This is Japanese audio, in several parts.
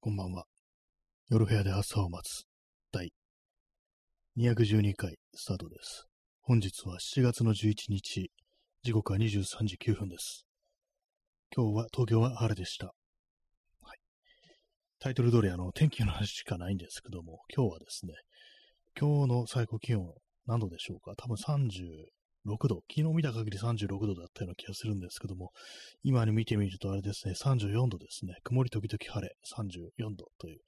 こんばんは。夜部屋で朝を待つ第212回スタートです。本日は7月の11日、時刻は23時9分です。今日は東京は晴れでした。はい、タイトル通りあの天気の話しかないんですけども、今日はですね、今日の最高気温何度でしょうか？多分30 36度。昨日見た限り36度だったような気がするんですけども、今に見てみるとあれですね、34度ですね。曇り時々晴れ、34度という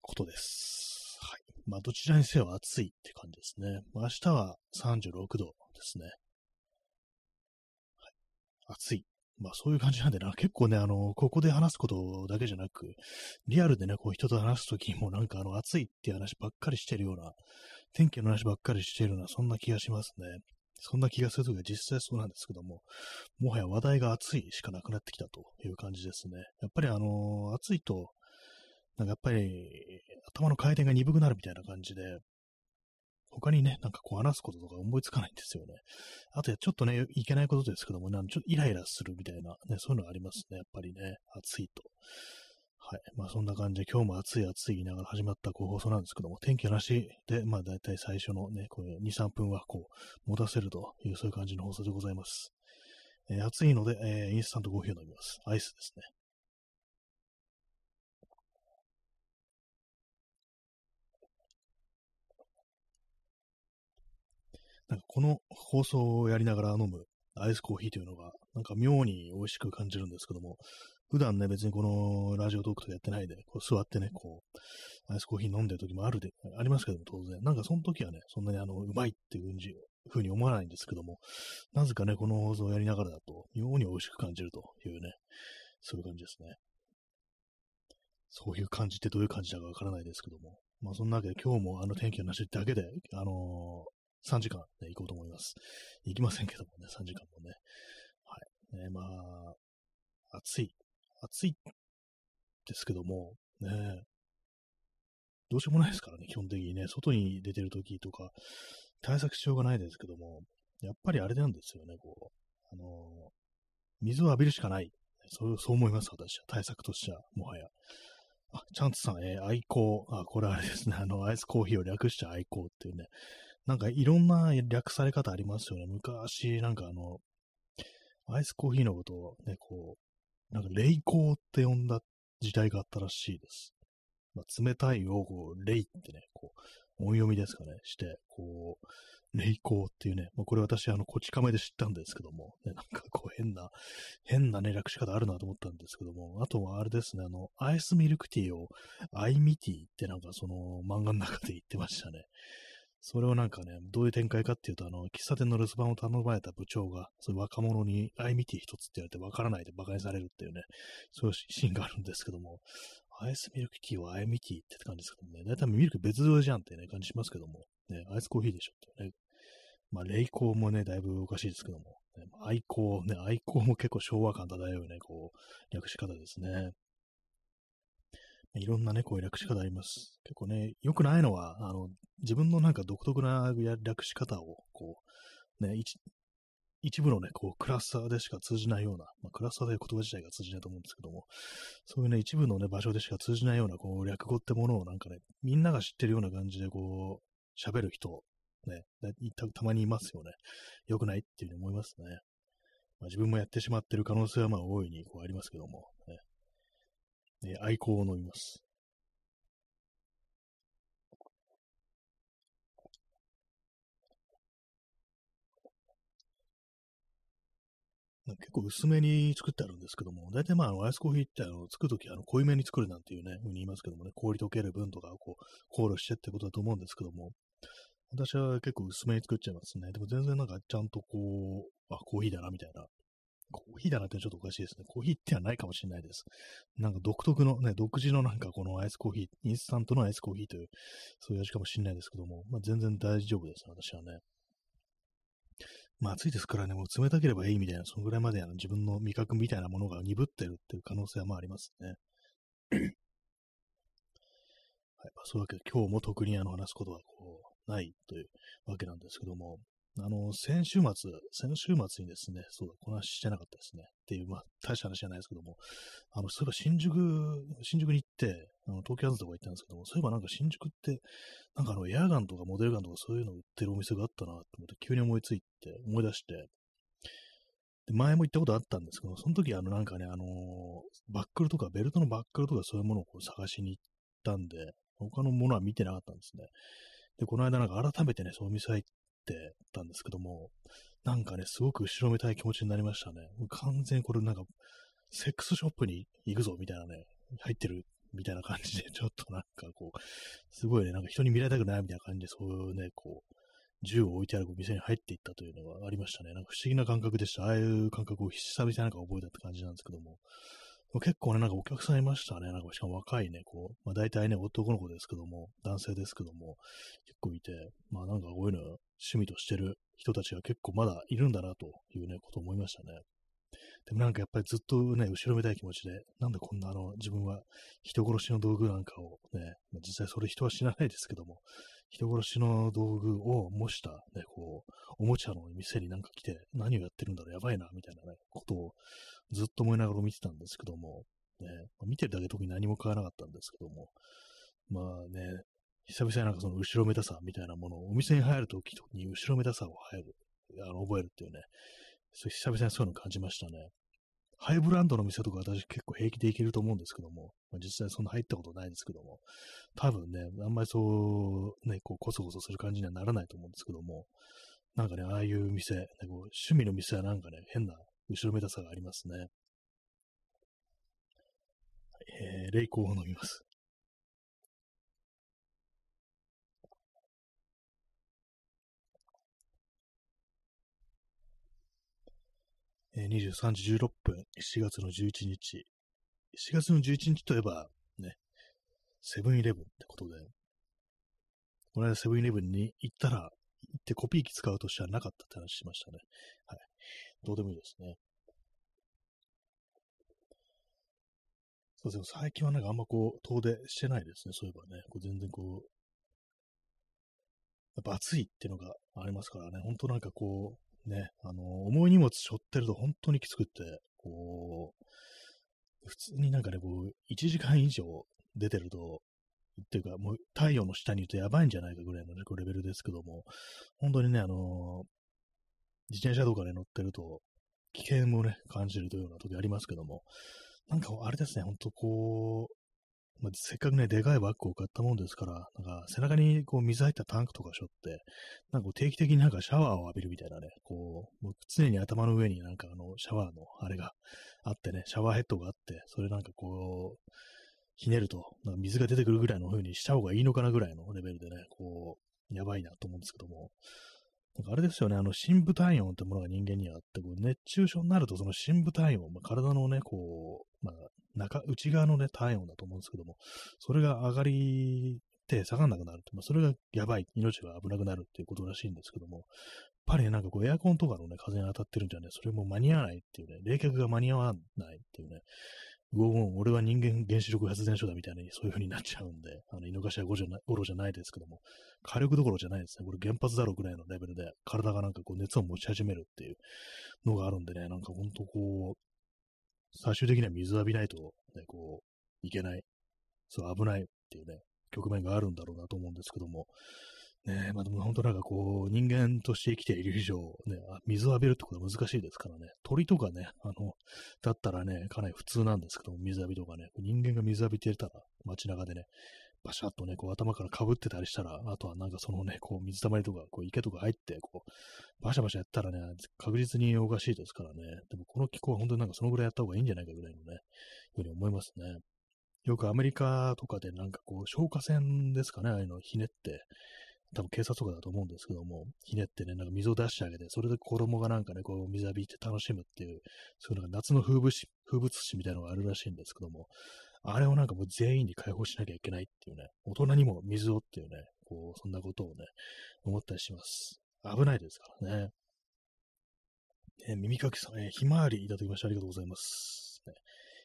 ことです。はい。まあ、どちらにせよ暑いって感じですね。明日は36度ですね。はい。暑い。まあそういう感じなんでな、結構ね、あの、ここで話すことだけじゃなく、リアルでね、こう人と話すときもなんかあの、暑いっていう話ばっかりしてるような、天気の話ばっかりしてるような、そんな気がしますね。そんな気がするときは実際そうなんですけども、もはや話題が暑いしかなくなってきたという感じですね。やっぱりあの暑いと、なんかやっぱり頭の回転が鈍くなるみたいな感じで、他にね、なんかこう話すこととか思いつかないんですよね。あとちょっとね、いけないことですけども、なんちょっとイライラするみたいな、ね、そういうのがありますね。やっぱりね、暑いと。はい。まあそんな感じで今日も暑い暑い言いながら始まったこう放送なんですけども、天気なしで、まあ大体最初のね、こう2、3分はこう持たせるというそういう感じの放送でございます。えー暑いので、えーインスタントコーヒーを飲みます。アイスですね。なんかこの放送をやりながら飲むアイスコーヒーというのが、なんか妙に美味しく感じるんですけども、普段ね、別にこのラジオトークとかやってないで、こう座ってね、こう、アイスコーヒー飲んでる時もあるで、ありますけども、当然。なんかその時はね、そんなにあの、うまいっていうふうに思わないんですけども、なぜかね、この放送をやりながらだと、妙に美味しく感じるというね、そういう感じですね。そういう感じってどういう感じだかわからないですけども、まあそんなわけで今日もあの天気の話だけで、あのー3時間、ね、行こうと思います。行きませんけどもね、3時間もね。はい。ね、まあ、暑い。暑いですけども、ね、どうしようもないですからね、基本的にね、外に出てる時とか、対策しようがないですけども、やっぱりあれなんですよね、こう、あのー水を浴びるしかない。そう、そう思います、私は。対策としては、もはや。あ、チャンツさん、えー愛好。あ、これあれですね。あの、アイスコーヒーを略して愛好っていうね。なんかいろんな略され方ありますよね。昔、なんかあの、アイスコーヒーのことをね、こう、なんか霊光って呼んだ時代があったらしいです。まあ、冷たいをこう、霊ってね、こう、音読みですかね、して、こう、霊光っていうね、まあ、これ私、あの、こち亀で知ったんですけども、ね、なんかこう、変な、変なね、略し方あるなと思ったんですけども、あとはあれですね、あの、アイスミルクティーを、アイミティってなんかその漫画の中で言ってましたね。それをなんかね、どういう展開かっていうと、あの、喫茶店の留守番を頼まれた部長が、そういう若者に、アイミティ一つって言われてわからないで馬鹿にされるっていうね、そういうシーンがあるんですけども、アイスミルクティーはアイミティって感じですけどもね、だいたいミルク別添えじゃんってね、感じしますけども、ね、アイスコーヒーでしょってね。まあ、霊光もね、だいぶおかしいですけども、ね、愛好、ね、愛好も結構昭和感漂うね、こう、略し方ですね。いろんなね、こういう略し方あります。結構ね、良くないのは、あの、自分のなんか独特な略し方を、こう、ね、一一部のね、こう、クラスターでしか通じないような、まあ、クラスターという言葉自体が通じないと思うんですけども、そういうね、一部のね、場所でしか通じないような、こう、略語ってものをなんかね、みんなが知ってるような感じで、こう、喋る人、ね、たたまにいますよね。良くないっていうふうに思いますね。まあ、自分もやってしまってる可能性はまあ大いにこうありますけども、ね、えー愛好を飲みます。結構薄めに作ってあるんですけども、大体まあ、アイスコーヒーってあの作るときあの濃いめに作るなんていうね、ふうに言いますけどもね、氷溶ける分とかをこう考慮してってことだと思うんですけども、私は結構薄めに作っちゃいますね。でも全然なんかちゃんとこう、あ、コーヒーだなみたいな。コーヒーだなってちょっとおかしいですね。コーヒーってはないかもしれないです。なんか独特のね、独自のなんかこのアイスコーヒー、インスタントのアイスコーヒーという、そういう味かもしれないですけども、まあ全然大丈夫です、私はね。まあ暑いですからね、もう冷たければいいみたいな、そのぐらいまであの自分の味覚みたいなものが鈍ってるっていう可能性はまあありますね。はい、そういうわけで今日も特にあの話すことはこうないというわけなんですけども、あの、先週末、先週末にですね、そうだ、この話してなかったですね。っていう、まあ、大した話じゃないですけども、あの、そういえば新宿、新宿に行って、あの東京アズとか行ったんですけども、そういえばなんか新宿って、なんかあの、エアガンとかモデルガンとかそういうの売ってるお店があったなと思って、急に思いついて、思い出して、で前も行ったことあったんですけど、その時あの、なんかね、あの、バックルとか、ベルトのバックルとかそういうものをこう探しに行ったんで、他のものは見てなかったんですね。で、この間なんか改めてね、そういうお店入っってたんですけども、なんかね、すごく後ろめたい気持ちになりましたね。完全にこれなんか、セックスショップに行くぞみたいなね、入ってるみたいな感じで、ちょっとなんかこう、すごいね、なんか人に見られたくないみたいな感じで、そういうね、こう、銃を置いてある店に入っていったというのがありましたね。なんか不思議な感覚でした。ああいう感覚を久々になんか覚えたって感じなんですけども。結構ね、なんかお客さんいましたね。なんかしかも若いね、こう、まあ大体ね、男の子ですけども、男性ですけども、結構いて、まあなんかこういうの趣味としてる人たちが結構まだいるんだなというね、ことを思いましたね。でもなんかやっぱりずっとね、後ろめたい気持ちで、なんでこんなあの、自分は人殺しの道具なんかをね、まあ、実際それ人は知らないですけども、人殺しの道具を模したね、こう、おもちゃの店になんか来て、何をやってるんだろう、やばいな、みたいなね、ことをずっと思いながら見てたんですけども、ね、見てるだけ特に何も買わなかったんですけども、まあね、久々になんかその後ろめたさみたいなものを、お店に入るときに後ろめたさを入る、あの覚えるっていうね、そ久々にそういうの感じましたね。ハイブランドの店とか私結構平気で行けると思うんですけども、まあ、実際そんな入ったことないですけども、多分ね、あんまりそう、ね、こう、コソコソする感じにはならないと思うんですけども、なんかね、ああいう店、ね、こう趣味の店はなんかね、変な後ろめたさがありますね。えー、霊光を飲みます。えー、23時16分、7月の11日。7月の11日といえば、ね、セブンイレブンってことで、この間セブンイレブンに行ったら、行ってコピー機使うとしてはなかったって話しましたね。はい。どうでもいいですね。そうですね、最近はなんかあんまこう、遠出してないですね、そういえばね。こう全然こう、やっぱ暑いっていうのがありますからね、本当なんかこう、ね、あの、重い荷物背負ってると本当にきつくって、こう、普通になんかね、こう、1時間以上出てると、っていうか、もう太陽の下にいるとやばいんじゃないかぐらいの、ね、レベルですけども、本当にね、あの自転車とかで乗ってると、危険もね、感じるというような時ありますけども、なんかあれですね、ほんとこう、まあ、せっかくね、でかいバッグを買ったもんですから、なんか背中にこう水入ったタンクとか背負って、なんか定期的になんかシャワーを浴びるみたいなね、こう、もう常に頭の上になんかあのシャワーのあれがあってね、シャワーヘッドがあって、それなんかこう、ひねると、なんか水が出てくるぐらいの風にした方がいいのかなぐらいのレベルでね、こう、やばいなと思うんですけども、なんかあれですよね、あの、深部体温ってものが人間にはあって、こう熱中症になると、その深部体温、まあ、体のね、こう、まあ、中、内側のね、体温だと思うんですけども、それが上がりて下がんなくなるって、まあ、それがやばい、命が危なくなるっていうことらしいんですけども、やっぱりなんかこう、エアコンとかのね、風に当たってるんじゃね、それも間に合わないっていうね、冷却が間に合わないっていうね、うお俺は人間原子力発電所だみたいにそういう風になっちゃうんで、あの、井の頭五じゃな頃じゃないですけども、火力どころじゃないですね。これ原発だろうぐらいのレベルで、体がなんかこう熱を持ち始めるっていうのがあるんでね、なんかほんとこう、最終的には水浴びないと、ね、こう、いけない、そう危ないっていうね、局面があるんだろうなと思うんですけども、ねまあでも本当なんかこう、人間として生きている以上、ね、水を浴びるってことは難しいですからね、鳥とかね、あの、だったらね、かなり普通なんですけども、水浴びとかね、人間が水浴びてたら、街中でね、バシャッとね、こう頭からかぶってたりしたら、あとはなんかそのね、こう水たまりとか、こう池とか入って、こう、バシャバシャやったらね、確実におかしいですからね。でもこの気候は本当になんかそのぐらいやった方がいいんじゃないかぐらいのね、ふうに思いますね。よくアメリカとかでなんかこう、消火栓ですかね、ああいうのひねって、多分警察とかだと思うんですけども、ひねってね、なんか水を出してあげて、それで子供がなんかね、こう水浴びて楽しむっていう、そういうなんか夏の風物詩、風物詩みたいなのがあるらしいんですけども、あれをなんかもう全員に解放しなきゃいけないっていうね、大人にも水をっていうね、こう、そんなことをね、思ったりします。危ないですからね。えー、耳かきさん、えー、ひまわりいただきましてありがとうございます。ね、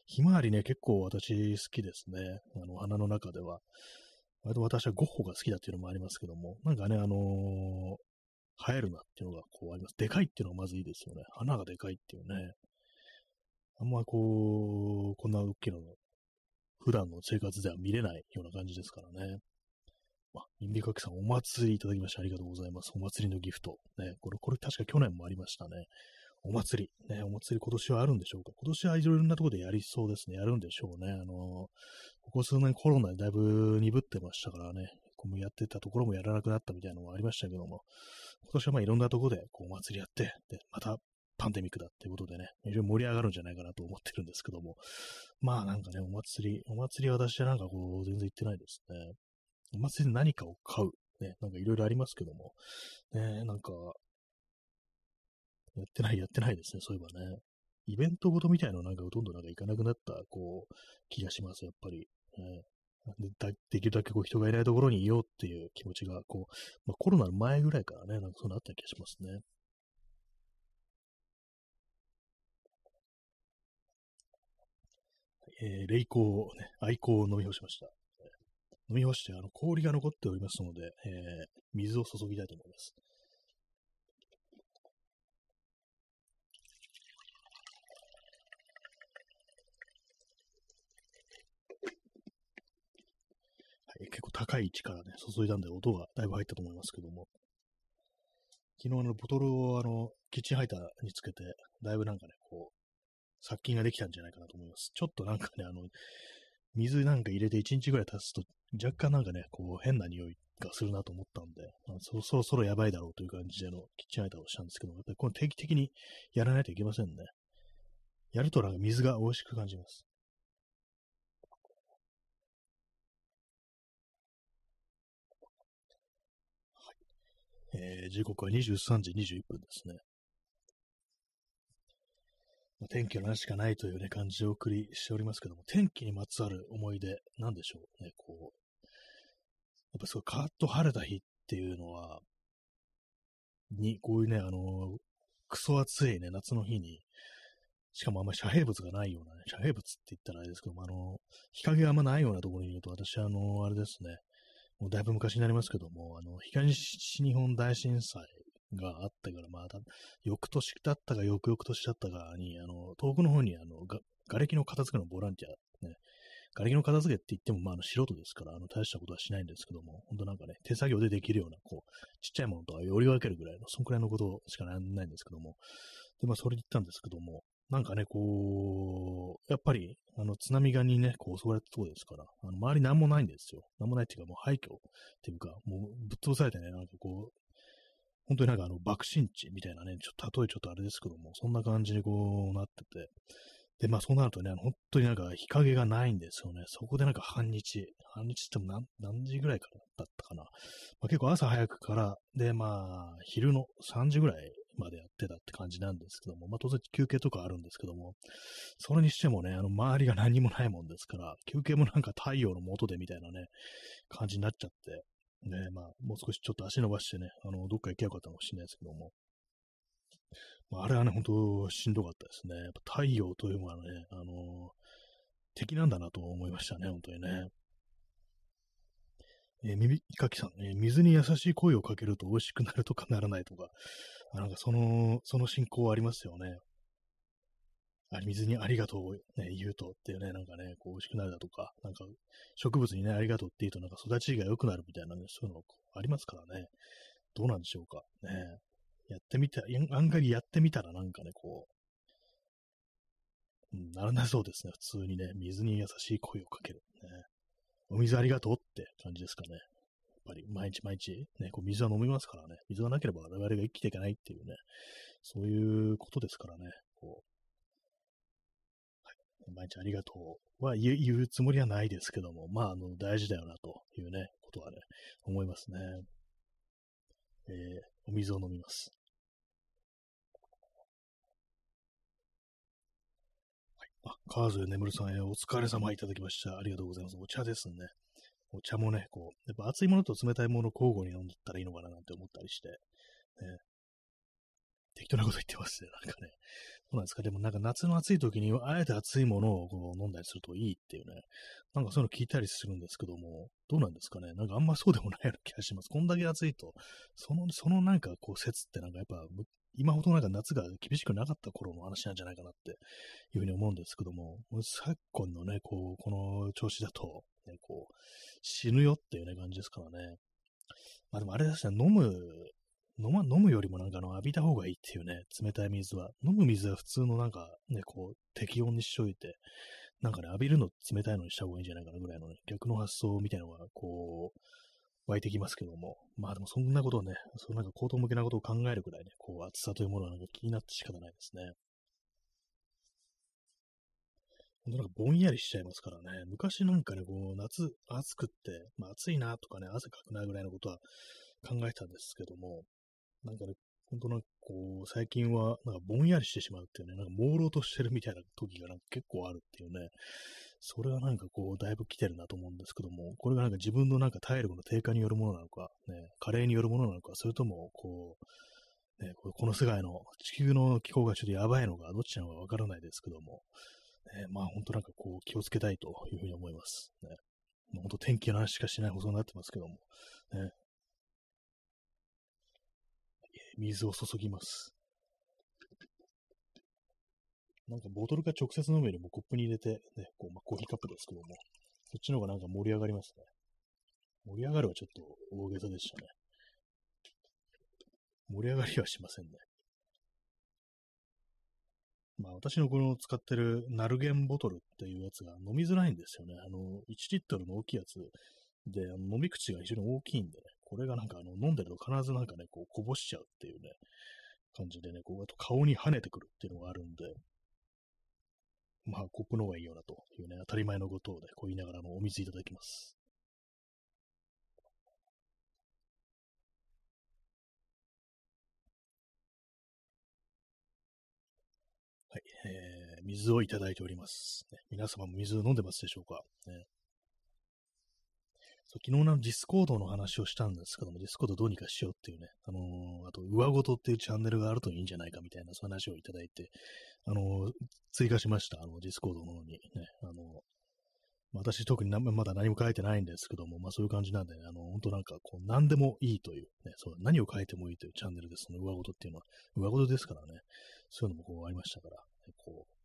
ひまわりね、結構私好きですね。あの、花の中では。割と私はゴッホが好きだっていうのもありますけども、なんかね、あのー、生えるなっていうのがこうあります。でかいっていうのがまずいいですよね。花がでかいっていうね。あんまこう、こんな大きいの、普段の生活では見れないような感じですからね。あ、インビカキさんお祭りいただきましてありがとうございます。お祭りのギフト。ね、これ、これ確か去年もありましたね。お祭り。ね、お祭り今年はあるんでしょうか今年はいろいろなところでやりそうですね。やるんでしょうね。あのここ数年コロナでだいぶ鈍ってましたからね。こうやってたところもやらなくなったみたいなのもありましたけども、今年はまあいろんなところでこうお祭りやって、で、またパンデミックだっていうことでね、非常に盛り上がるんじゃないかなと思ってるんですけども、まあなんかね、お祭り、お祭りは私はなんかこう、全然行ってないですね。お祭りで何かを買う。ね、なんかいろいろありますけども、ね、なんか、やってない、やってないですね、そういえばね。イベントごとみたいなのなんかほとんどなんか行かなくなった、こう、気がします、やっぱり。ね、でできるだけこう人がいないところにいようっていう気持ちが、こう、まあ、コロナの前ぐらいからね、なんかそうなった気がしますね。えー、霊光、ね、愛好を飲み干しました。飲み干して、あの、氷が残っておりますので、えー、水を注ぎたいと思います。結構高い位置からね、注いだんで音がだいぶ入ったと思いますけども、昨日のボトルをあの、キッチンハイターにつけて、だいぶなんかね、こう、殺菌ができたんじゃないかなと思います。ちょっとなんかね、あの、水なんか入れて1日ぐらい経つと、若干なんかね、こう変な匂いがするなと思ったんで、そそろそろやばいだろうという感じでのキッチンアイターをしたんですけども、やっぱりこの定期的にやらないといけませんね。やるとなんか水が美味しく感じます。はい。えー、時刻は23時21分ですね。ま、天気の話しかないというね、感じをお送りしておりますけども、天気にまつわる思い出、なんでしょうね、こう。やっぱすごいカーッと晴れた日っていうのは、に、こういうね、あの、クソ暑いね、夏の日に、しかもあんまり遮蔽物がないようなね、遮蔽物って言ったらあれですけども、あの、日陰があんまないようなところにいると、私、あの、あれですね、もうだいぶ昔になりますけども、あの、東日本大震災があってから、まあ、翌年だったか翌々年だったかに、あの、遠くの方に、あの、が、瓦礫の片付けのボランティア、ね、瓦礫の片付けって言っても、まあ、あの素人ですから、あの、大したことはしないんですけども、本当なんかね、手作業でできるような、こう、ちっちゃいものとかより分けるぐらいの、そんくらいのことしかないんですけども、で、まあ、それで言ったんですけども、なんかね、こう、やっぱり、あの、津波がにね、こう襲われたとこですから、あの、周りなんもないんですよ。なんもないっていうか、もう廃墟っていうか、もうぶっ潰されてね、なんかこう、本当になんかあの、爆心地みたいなね、ちょっと例えちょっとあれですけども、そんな感じにこうなってて、で、まあそうなるとね、本当になんか日陰がないんですよね。そこでなんか半日、半日っても何何時ぐらいからだったかな。まあ、結構朝早くから、で、まあ昼の3時ぐらいまでやってたって感じなんですけども、まあ当然休憩とかあるんですけども、それにしてもね、あの周りが何もないもんですから、休憩もなんか太陽の下でみたいなね、感じになっちゃって、ね、まあ、もう少しちょっと足伸ばしてね、あの、どっか行けばよかったかもしれないですけども。まあ、あれはね、本当しんどかったですね。やっぱ太陽というのはね、あの敵なんだなと思いましたね、本当にね。えー、耳かきさん、ね、水に優しい声をかけると美味しくなるとかならないとか、あなんかその、その進行ありますよね。あ水にありがとうを、ね、言うとっていうね、なんかね、こう美味しくなるだとか、なんか植物にね、ありがとうって言うとなんか育ちが良くなるみたいなね、そういうのありますからね。どうなんでしょうか。ね。やってみた、案外やってみたらなんかね、こう、うん、ならなそうですね。普通にね、水に優しい声をかける。ね。お水ありがとうって感じですかね。やっぱり毎日毎日、ね、こう水は飲みますからね。水がなければ我々が生きていけないっていうね、そういうことですからね。こう毎日ありがとうは言うつもりはないですけども、まあ、あの、大事だよなというね、ことはね、思いますね。えー、お水を飲みます。はい、あ、川添眠さんへお疲れ様いただきました。ありがとうございます。お茶ですね。お茶もね、こう、やっぱ熱いものと冷たいもの交互に飲んだったらいいのかななんて思ったりして、ね、適当なこと言ってますね、なんかね。そうなんですか。でもなんか夏の暑い時に、あえて暑いものをこう飲んだりするといいっていうね、なんかそういうの聞いたりするんですけども、どうなんですかね。なんかあんまそうでもないような気がします。こんだけ暑いと、その、そのなんかこう説ってなんかやっぱ、今ほどなんか夏が厳しくなかった頃の話なんじゃないかなっていうふうに思うんですけども、昨今のね、こう、この調子だと、ね、こう、死ぬよっていうね、感じですからね。まあでもあれですね、飲む飲ま、飲むよりもなんかあの浴びた方がいいっていうね、冷たい水は。飲む水は普通のなんかね、こう、適温にしといて、なんかね、浴びるの冷たいのにした方がいいんじゃないかなぐらいのね、逆の発想みたいなのが、こう、湧いてきますけども。まあでもそんなことをね、そうなんか高等向けなことを考えるくらいね、こう、暑さというものはなんか気になって仕方ないですね。ほんとなんかぼんやりしちゃいますからね。昔なんかね、こう、夏暑くって、まあ暑いなとかね、汗かくなぐらいのことは考えたんですけども、なんかね、本当なんかこう、最近は、なんかぼんやりしてしまうっていうね、なんか朦朧としてるみたいな時がなんか結構あるっていうね、それはなんかこう、だいぶ来てるなと思うんですけども、これがなんか自分のなんか体力の低下によるものなのか、ね、加齢によるものなのか、それとも、こう、ね、この世界の地球の気候がちょっとやばいのか、どっちなのかわからないですけども、ね、まあ本当なんかこう、気をつけたいというふうに思います。ね、本当天気の話しかしない放送になってますけども、ね、水を注ぎます。なんかボトルか直接飲むよりもコップに入れて、ね、こうまあ、コーヒーカップですけども、そっちの方がなんか盛り上がりますね。盛り上がるはちょっと大げさでしたね。盛り上がりはしませんね。まあ私のこの使ってるナルゲンボトルっていうやつが飲みづらいんですよね。あの、1リットルの大きいやつで、飲み口が非常に大きいんでね、これがなんかあの飲んでると必ずなんかね、こうこぼしちゃうっていうね、感じでね、こうあと顔に跳ねてくるっていうのがあるんで、まあコップの方がいいよなというね、当たり前のことをね、こう言いながらのお水いただきます。はい、えー、水をいただいております、皆様も水を飲んでますでしょうか、ね、そう昨日の Discord の話をしたんですけども、 Discord どうにかしようっていうね、あのー、あと、うわごとっていうチャンネルがあるといいんじゃないかみたいな、そういう話をいただいて、あのー、追加しました、あの、 Discord の方に。ね、あのー、私特にまだ何も書いてないんですけども、まあそういう感じなんで、ね、あの、本当なんかこう、何でもいいという、ね、そう、何を書いてもいいというチャンネルです、そのうわごとっていうのは、うわごとですからね、そういうのもこうありましたから、こう、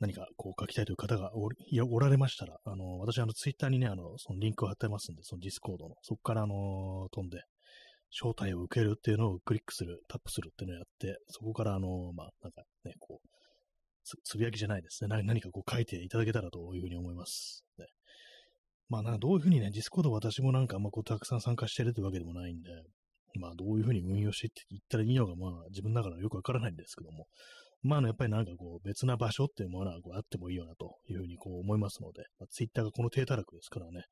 何かこう書きたいという方がおおられましたら、あの、私、あの、ツイッターにね、あの、そのリンクを貼ってますんで、その Discord の、そこから、あの、飛んで、招待を受けるっていうのをクリックする、タップするっていうのをやって、そこから、あの、まあ、なんかね、こう、つつぶやきじゃないですね。何かこう書いていただけたらというふうに思います。ね、まあ、なんかどういうふうにね、 Discord 私もなんかあん、ま、こう、たくさん参加してるというわけでもないんで、まあ、どういうふうに運用していったらいいのか、まあ、自分の中ではよくわからないんですけども、まあ、やっぱりなんかこう、別な場所っていうものはこうあってもいいよなというふうにこう思いますので、まあ、ツイッターがこの低たらくですからね、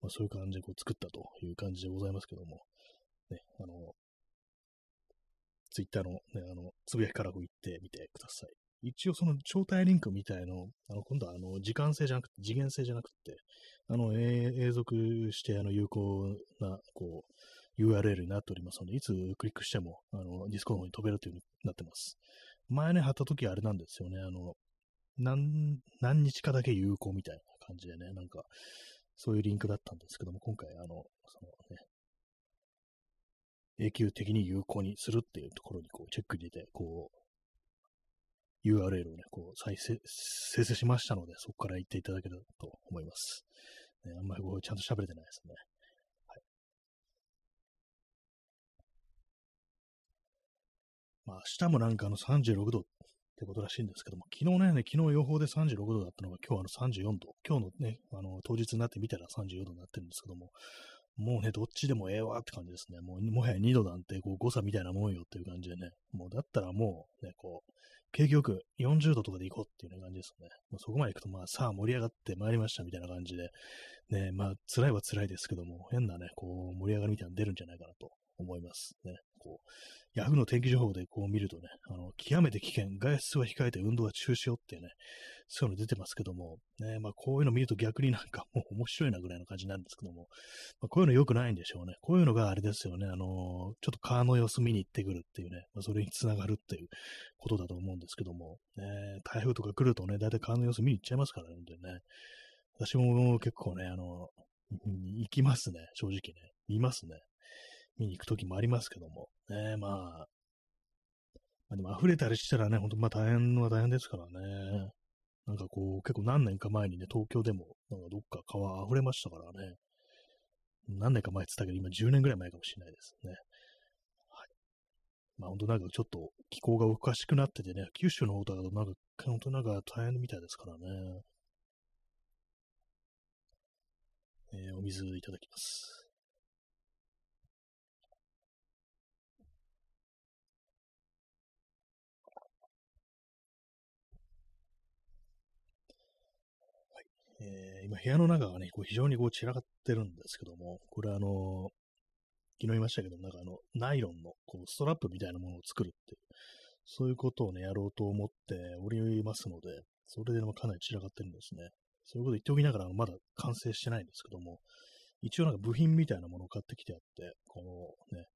まあ、そういう感じでこう作ったという感じでございますけども、ね、あの、ツイッターのね、あの、つぶやきからこう行ってみてください。一応その招待リンクみたいの、あの、今度はあの、時間性じゃなくて、次元性じゃなくて、あの、永続してあの、有効な、こう、URL になっておりますので、いつクリックしても、あの、ディスコの方に飛べるという風になってます。前ね、貼った時あれなんですよね。あの、何、何日かだけ有効みたいな感じでね、なんか、そういうリンクだったんですけども、今回、あの、そのね、永久的に有効にするっていうところにこうチェック入れて、こう、URL をね、こう再生、生成しましたので、そこから行っていただけたらと思います。ね、あんまりこうちゃんと喋れてないですね。まあ、明日もなんかあの36度ってことらしいんですけども、昨日ね、昨日予報で36度だったのが今日あの34度、今日のね、あの当日になってみたら34度になってるんですけども、もうね、どっちでもええわって感じですね。もう、もはや2度なんてこう誤差みたいなもんよっていう感じでね、もうだったらもうね、こう、景気よく40度とかで行こうっていう、ね、感じですね。もうそこまで行くと、まあ、さあ盛り上がってまいりましたみたいな感じで、ね、まあ、辛いは辛いですけども、変なね、こう、盛り上がりみたいなの出るんじゃないかなと思いますね。こう、ヤフーの天気情報でこう見るとね、あの、極めて危険、外出は控えて運動は中止よっていうね、そういうの出てますけども、ね、まあこういうの見ると逆になんか もう面白いなぐらいの感じなんですけども、まあ、こういうの良くないんでしょうね。こういうのがあれですよね、あの、ちょっと川の様子見に行ってくるっていうね、まあ、それにつながるっていうことだと思うんですけども、ね、台風とか来るとね、だいたい川の様子見に行っちゃいますからね、本当にね。私も結構ね、あの、行きますね、正直ね。見ますね。見に行くときもありますけども。ね、まあ、まあ、でも溢れたりしたらね、ほんとまあ大変のは大変ですからね。なんかこう、結構何年か前にね、東京でも、なんかどっか川溢れましたからね。何年か前って言ったけど、今10年ぐらい前かもしれないですね。はい。まあ本当なんかちょっと気候がおかしくなっててね、九州の方だとなんか、本当なんか大変みたいですからね。えー、お水いただきます。えー、今部屋の中がね、こう非常にこう散らかってるんですけども、これあのー、昨日言いましたけど、なんかあの、ナイロンのこうストラップみたいなものを作るっていう、そういうことをね、やろうと思っておりますので、それでもかなり散らかってるんですね。そういうこと言っておきながら、まだ完成してないんですけども、一応なんか部品みたいなものを買ってきてあって、このね、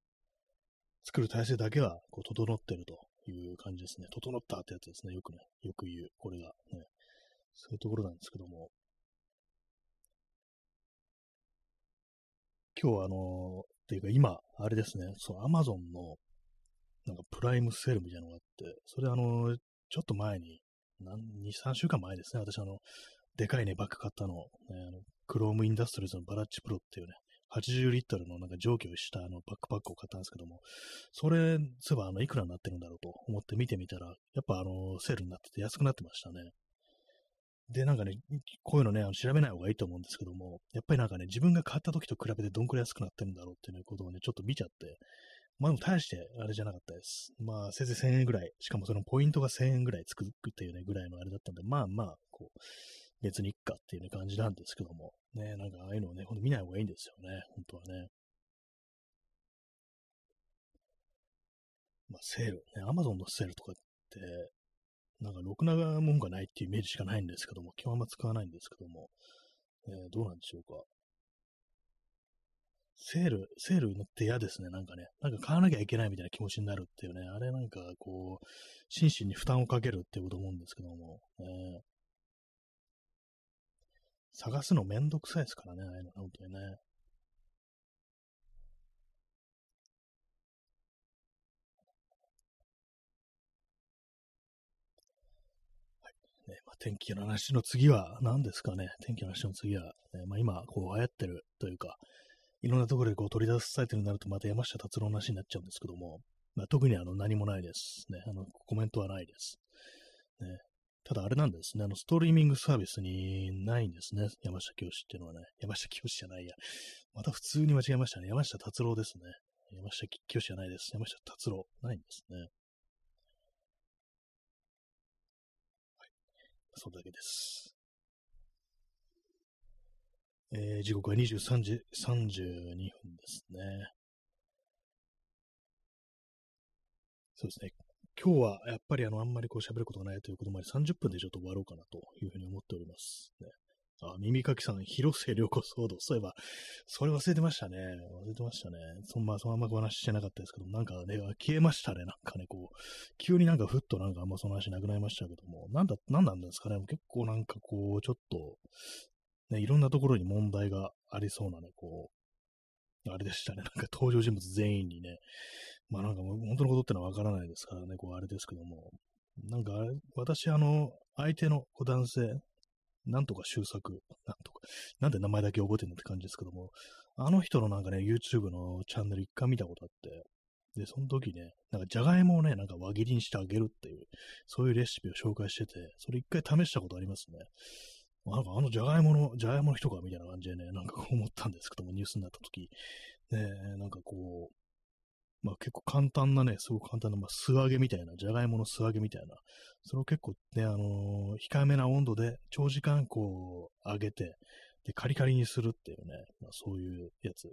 作る体制だけはこう整ってるという感じですね。整ったってやつですね。よくね、よく言う、これがね。そういうところなんですけども。今日はあの、っていうか今、あれですね、そのアマゾンのなんかプライムセールみたいなのがあって、それあの、ちょっと前に、何2、3週間前ですね、私あの、でかいね、バッグ買ったの。ね、あのクロームインダストリーズのバラッチプロっていうね、80リットルのなんか蒸気をしたあのバックパックを買ったんですけども、それ、そういえばあの、いくらになってるんだろうと思って見てみたら、やっぱあの、セールになってて安くなってましたね。で、なんかね、こういうのね、あの調べない方がいいと思うんですけども、やっぱりなんかね、自分が買った時と比べてどんくらい安くなってるんだろうっていうことをね、ちょっと見ちゃって、まあでも大してあれじゃなかったです。まあせいぜい1000円ぐらい、しかもそのポイントが1000円ぐらいつくっていうね、ぐらいのあれだったんで、まあまあ、こう、別にいっかっていう、ね、感じなんですけども、ね、なんかああいうのをね、ほんと見ない方がいいんですよね、本当はね。まあ、セール、ね、アマゾンのセールとかって、なんかろくなもんがないっていうイメージしかないんですけども、基本あんま使わないんですけども、えー、どうなんでしょうか。セール、セールって嫌ですね、なんかね。なんか買わなきゃいけないみたいな気持ちになるっていうね。あれなんかこう、心身に負担をかけるっていうこと思うんですけども、えー、探すのめんどくさいですからね、ああいうの、本当にね。ねまあ、天気の話の次は何ですかね。天気の話の次は、ねまあ、今、こう流行ってるというか、いろんなところでこう取り出されてるようになると、また山下達郎の話になっちゃうんですけども、まあ、特にあの何もないです。ね、あのコメントはないです。ね、ただあれなんですね、あの、ストリーミングサービスにないんですね。山下清っていうのはね。山下清じゃないや。また普通に間違えましたね。山下達郎ですね。山下清じゃないです。山下達郎。ないんですね。それだけです。えー、時刻は23時32分ですね。そうですね。今日はやっぱりあの、あんまりこう喋ることがないということもあり、30分でちょっと終わろうかなというふうに思っております。ね、あ、耳かきさん、広瀬良子騒動。そういえば、それ忘れてましたね。忘れてましたね。そんま、そのままお話ししてなかったですけど、なんかね、消えましたね。なんかね、こう、急になんかふっとなんかあんまその話なくなりましたけども、なんだ、なんなんですかね。結構なんかこう、ちょっと、ね、いろんなところに問題がありそうなね、こう、あれでしたね。なんか登場人物全員にね、まあなんかもう本当のことってのはわからないですからね、こうあれですけども。なんか私あの、相手の男性、なんとか修作、なんとか、なんで名前だけ覚えてるのって感じですけども、あの人のなんかね、YouTube のチャンネル一回見たことあって、で、その時ね、なんかじゃがいもをね、なんか輪切りにしてあげるっていう、そういうレシピを紹介してて、それ一回試したことありますね。なんかあのじゃがいもの、じゃがいもの人かみたいな感じでね、なんかこう思ったんですけども、ニュースになった時、ね、なんかこう、まあ結構簡単なね、すごく簡単な、まあ素揚げみたいな、じゃがいもの素揚げみたいな、それを結構ね、あのー、控えめな温度で長時間こう揚げて、で、カリカリにするっていうね、まあそういうやつ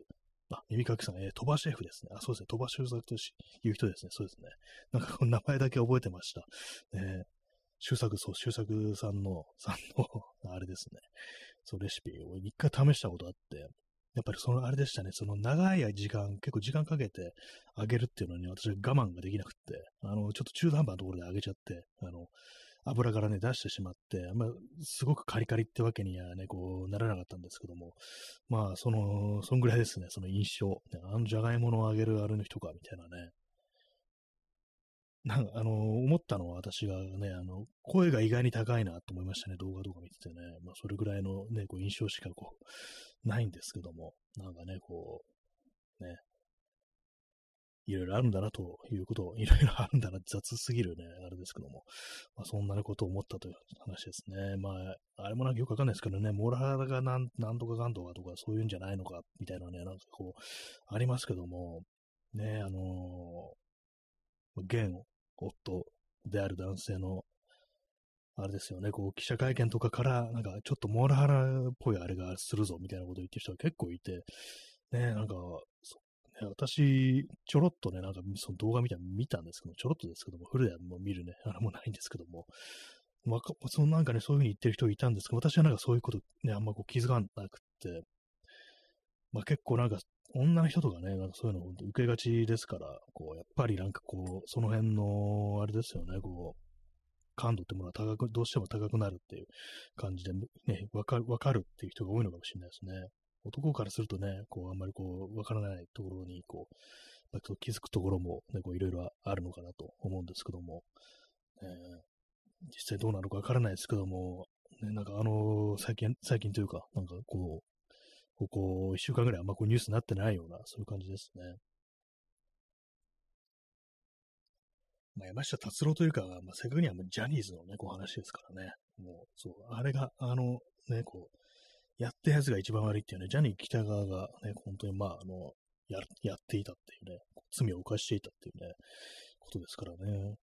あ、耳かきさん、えー、鳥羽シェフですね。あ、そうですね。鳥羽修作という人ですね。そうですね。なんかこの名前だけ覚えてました。えー、修作、そう、修作さんの、さんのあれですね。そう、レシピを一回試したことあって、やっぱりそのあれでしたね、その長い時間、結構時間かけてあげるっていうのに私は我慢ができなくって、あの、ちょっと中途半端なところであげちゃって、あの、油からね、出してしまって、まあ、すごくカリカリってわけにはね、こう、ならなかったんですけども、まあ、その、そんぐらいですね、その印象。あの、じゃがいものあげるあれの人か、みたいなね。なんか、あの、思ったのは私がね、あの、声が意外に高いなと思いましたね、動画とか見ててね。まあ、それぐらいのね、こう、印象しかこう、ないんですけども、なんかね、こう、ね、いろいろあるんだなということを、いろいろあるんだな、雑すぎるね、あれですけども、まあ、そんなことを思ったという話ですね。まあ、あれもなんかよくわかんないですけどね、モラハラがなんなんとかかんとかとか、そういうんじゃないのか、みたいなね、なんかこう、ありますけども、ね、あのー、現夫である男性の、あれですよね、こう、記者会見とかから、なんか、ちょっとモラハラっぽいあれがするぞ、みたいなことを言ってる人が結構いて、ね、なんか、私、ちょろっとね、なんかその動画みたいなの見たんですけどちょろっとですけども、フルでも見るね、あれもないんですけども、わかそのなんかね、そういうふうに言ってる人いたんですけど、私はなんかそういうことね、あんまこう気づかなくて、まあ結構なんか、女の人とかね、なんかそういうの本当受けがちですから、こう、やっぱりなんかこう、その辺の、あれですよね、こう、感度ってものは高く、どうしても高くなるっていう感じで、ね、わかる、わかるっていう人が多いのかもしれないですね。男からするとね、こう、あんまりこう、わからないところに、こう、気づくところも、ね、こう、いろいろあるのかなと思うんですけども、えー、実際どうなのかわからないですけども、ね、なんかあのー、最近、最近というか、なんかこう、ここ一週間ぐらいあんまこうニュースになってないような、そういう感じですね。まあ、山下達郎というか、まあ、正確にはもうジャニーズのね、こう話ですからね。もう、そう、あれが、あの、ね、こう、やってやつが一番悪いっていうね、ジャニー北川がね、本当にまあ、あの、や、やっていたっていうね、罪を犯していたっていうね、ことですからね。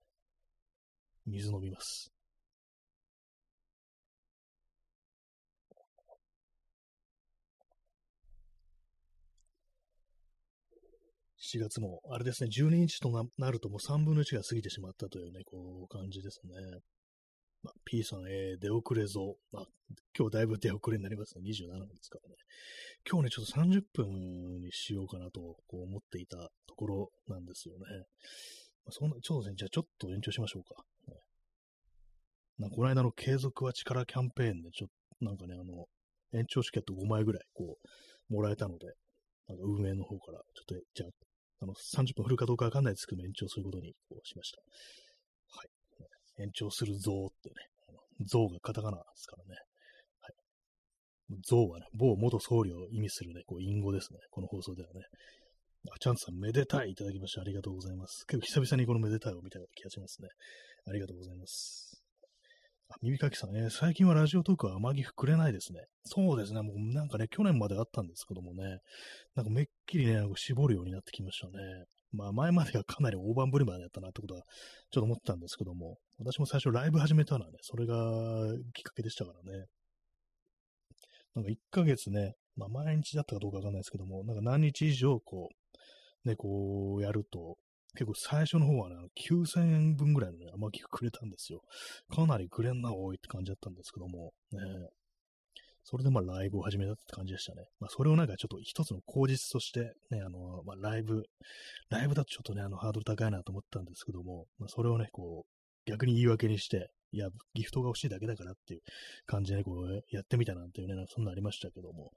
水飲みます。7月も、あれですね、12日となるともう3分の1が過ぎてしまったというね、こう、感じですね。まあ、P さん、えー、出遅れぞ。まあ、今日だいぶ出遅れになりますね。27分ですからね。今日ね、ちょっと30分にしようかなとこう思っていたところなんですよね。まあ、そんな、ちょっとね、じゃあちょっと延長しましょうか。ね、なんかこの間の継続は力キャンペーンで、ちょっと、なんかね、あの、延長チケット5枚ぐらい、こう、もらえたので、なんか運営の方から、ちょっと、じゃあ、あの、30分振るかどうかわかんないですけど、延長することにこうしました。はい。延長するぞーってね、あの像がカタカナですからね。はい。像はね、某元総理を意味するね、こう、隠語ですね。この放送ではね。あ、チャンスさん、めでたいいただきましてありがとうございます。結構久々にこのめでたいを見た気がしますね。ありがとうございます。耳かきさん、えー、最近はラジオトークは天城くれないですね。そうですね。もうなんかね、去年まであったんですけどもね、なんかめっきりね、なんか絞るようになってきましたね。まあ前まではかなり大盤振りまでやったなってことはちょっと思ってたんですけども、私も最初ライブ始めたのはね、それがきっかけでしたからね。なんか1ヶ月ね、まあ毎日だったかどうかわかんないですけども、なんか何日以上こう、ね、こうやると、結構最初の方はね、9000円分ぐらいのね、甘きがくれたんですよ。かなりくれんな、多いって感じだったんですけども、ね、それでまあライブを始めたって感じでしたね。まあそれをなんかちょっと一つの口実として、ね、あの、まあライブ、ライブだとちょっとね、あのハードル高いなと思ったんですけども、まあそれをね、こう、逆に言い訳にして、いや、ギフトが欲しいだけだからっていう感じでね、こう、やってみたなんていうね、そんなありましたけども、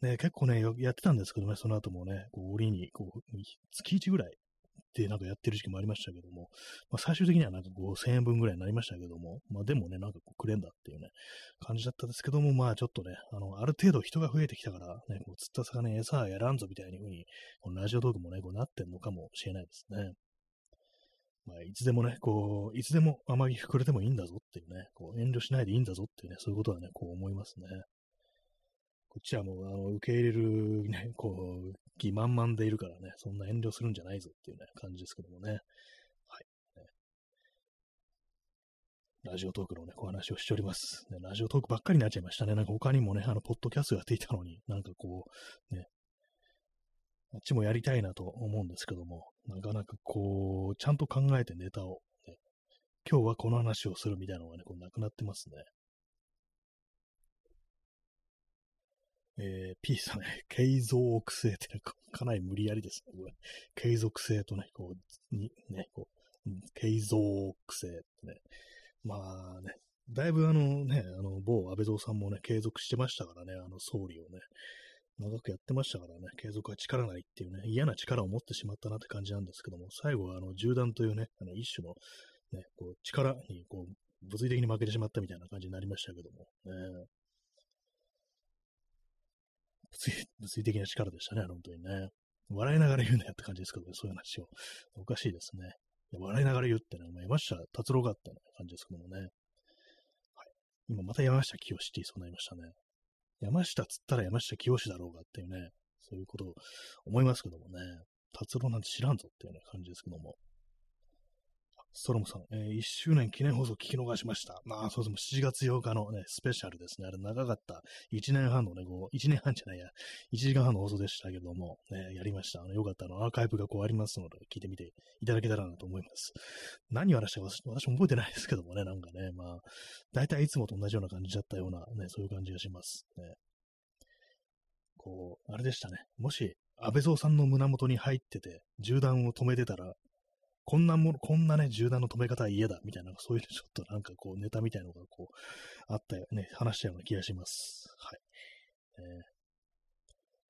ね、結構ね、やってたんですけどね、その後もね、こう、折に、こう、月1ぐらい、でなんかやってる時期もありましたけども、まあ、最終的にはなんか5000円分ぐらいになりましたけども、まあでもね、なんかこうくれんだっていうね、感じだったんですけども、まあちょっとね、あの、ある程度人が増えてきたから、ね、こう釣った魚に餌やらんぞみたいに風に、このラジオトークもね、こうなってんのかもしれないですね。まあ、いつでもね、こう、いつでも甘木くれてもいいんだぞっていうね、こう、遠慮しないでいいんだぞっていうね、そういうことはね、こう思いますね。こっちはもう、あの、受け入れる、ね、こう、気満々でいるからね、そんな遠慮するんじゃないぞっていうね、感じですけどもね。はい。ラジオトークのね、お話をしております、ね。ラジオトークばっかりになっちゃいましたね。なんか他にもね、あの、ポッドキャストやっていたのに、なんかこう、ね、あっちもやりたいなと思うんですけども、なかなかこう、ちゃんと考えてネタを、ね、今日はこの話をするみたいなのがね、こうなくなってますね。えー、P さんね、継続性ってね、かなり無理やりですね。これ継続性とね、こう、に、ね、こう、継続性ってね。まあね、だいぶあのね、あの、某安倍蔵さんもね、継続してましたからね、あの総理をね、長くやってましたからね、継続は力ないっていうね、嫌な力を持ってしまったなって感じなんですけども、最後はあの、銃弾というね、あの、一種の、ね、こう、力に、こう、物理的に負けてしまったみたいな感じになりましたけども、ね、物理的な力でしたね、本当にね。笑いながら言うなよって感じですけどね、そういう話を。おかしいですね。笑いながら言うってね、お前山下達郎がって感じですけどもね。はい。今また山下清って言いそうになりましたね。山下つったら山下清だろうがっていうね、そういうことを思いますけどもね。達郎なんて知らんぞっていうね、感じですけども。ストロムさん、えー、1周年記念放送聞き逃しました。まあ、そうですね7月8日のね、スペシャルですね。あれ長かった。1年半のね、こう、1年半じゃないや、1時間半の放送でしたけども、ね、やりました。あの、よかったの、アーカイブがこうありますので、聞いてみていただけたらなと思います。何を話したか私も覚えてないですけどもね、なんかね、まあ、大体いつもと同じような感じだったような、ね、そういう感じがします。ね、こう、あれでしたね。もし、安倍蔵さんの胸元に入ってて、銃弾を止めてたら、こんなもの、こんなね、銃弾の止め方は嫌だ、みたいな、そういうちょっとなんかこう、ネタみたいなのがこう、あったよね、話したような気がします。はい。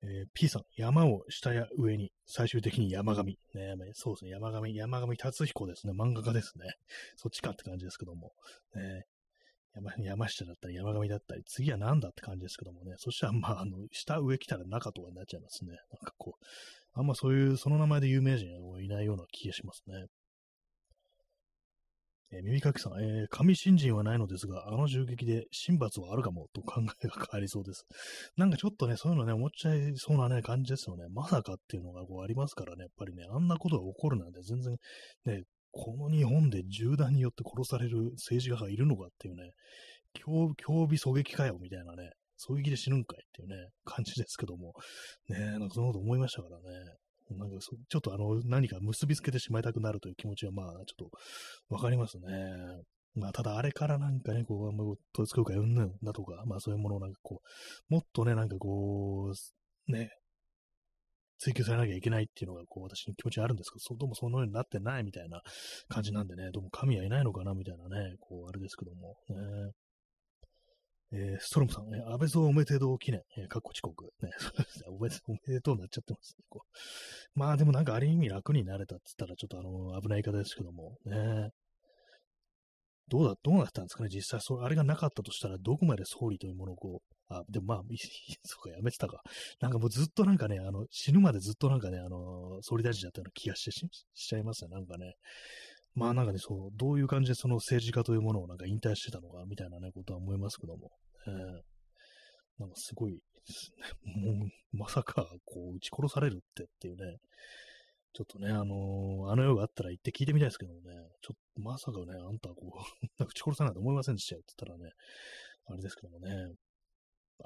えーえー、P さん、山を下や上に、最終的に山上。ね、そうですね、山上、山上達彦ですね、漫画家ですね。そっちかって感じですけども。ね、山山下だったり山上だったり、次は何だって感じですけどもね。そしたら、まあ、あの、下上来たら中とかになっちゃいますね。なんかこう、あんまそういう、その名前で有名人はいないような気がしますね。えー、耳かきさん、えー、神新人はないのですが、あの銃撃で神罰はあるかもと考えが変わりそうです。なんかちょっとね、そういうのね、思っちゃいそうなね、感じですよね。まさかっていうのがこうありますからね、やっぱりね、あんなことが起こるなんて全然、ね、この日本で銃弾によって殺される政治家がいるのかっていうね、競技狙撃かよみたいなね、狙撃で死ぬんかいっていうね、感じですけども、ね、なんかそのこと思いましたからね。なんかそちょっとあの、何か結びつけてしまいたくなるという気持ちはまあ、ちょっとわかりますね。まあ、ただあれからなんかね、こう、あんま統一教会うんぬんだとか、まあそういうものをなんかこう、もっとね、なんかこう、ね、追求されなきゃいけないっていうのが、こう、私の気持ちあるんですけど、どうもそのようになってないみたいな感じなんでね、どうも神はいないのかなみたいなね、こう、あれですけども、ね。えー、ストロムさん、ね、安倍蔵おめでとう記念、えー、かっこ遅刻。ね、おめでおめでとうになっちゃってますね。こう まあでもなんかある意味楽になれたって言ったらちょっとあの、危ない言い方ですけども、ね。どうだ、どうなったんですかね、実際、それあれがなかったとしたら、どこまで総理というものをこう、あ、でもまあ、そうか、やめてたか。なんかもうずっとなんかね、あの、死ぬまでずっとなんかね、あの、総理大臣だったような気がしてししちゃいますね、なんかね。まあなんかね、そう、どういう感じでその政治家というものをなんか引退してたのか、みたいなね、ことは思いますけども。えー、なんかすごい、もう、まさか、こう、撃ち殺されるってっていうね、ちょっとね、あのー、あの世があったら行って聞いてみたいですけどもね、ちょっとまさかね、あんたこう、撃ち殺さないと思いませんでしたよって言ったらね、あれですけどもね、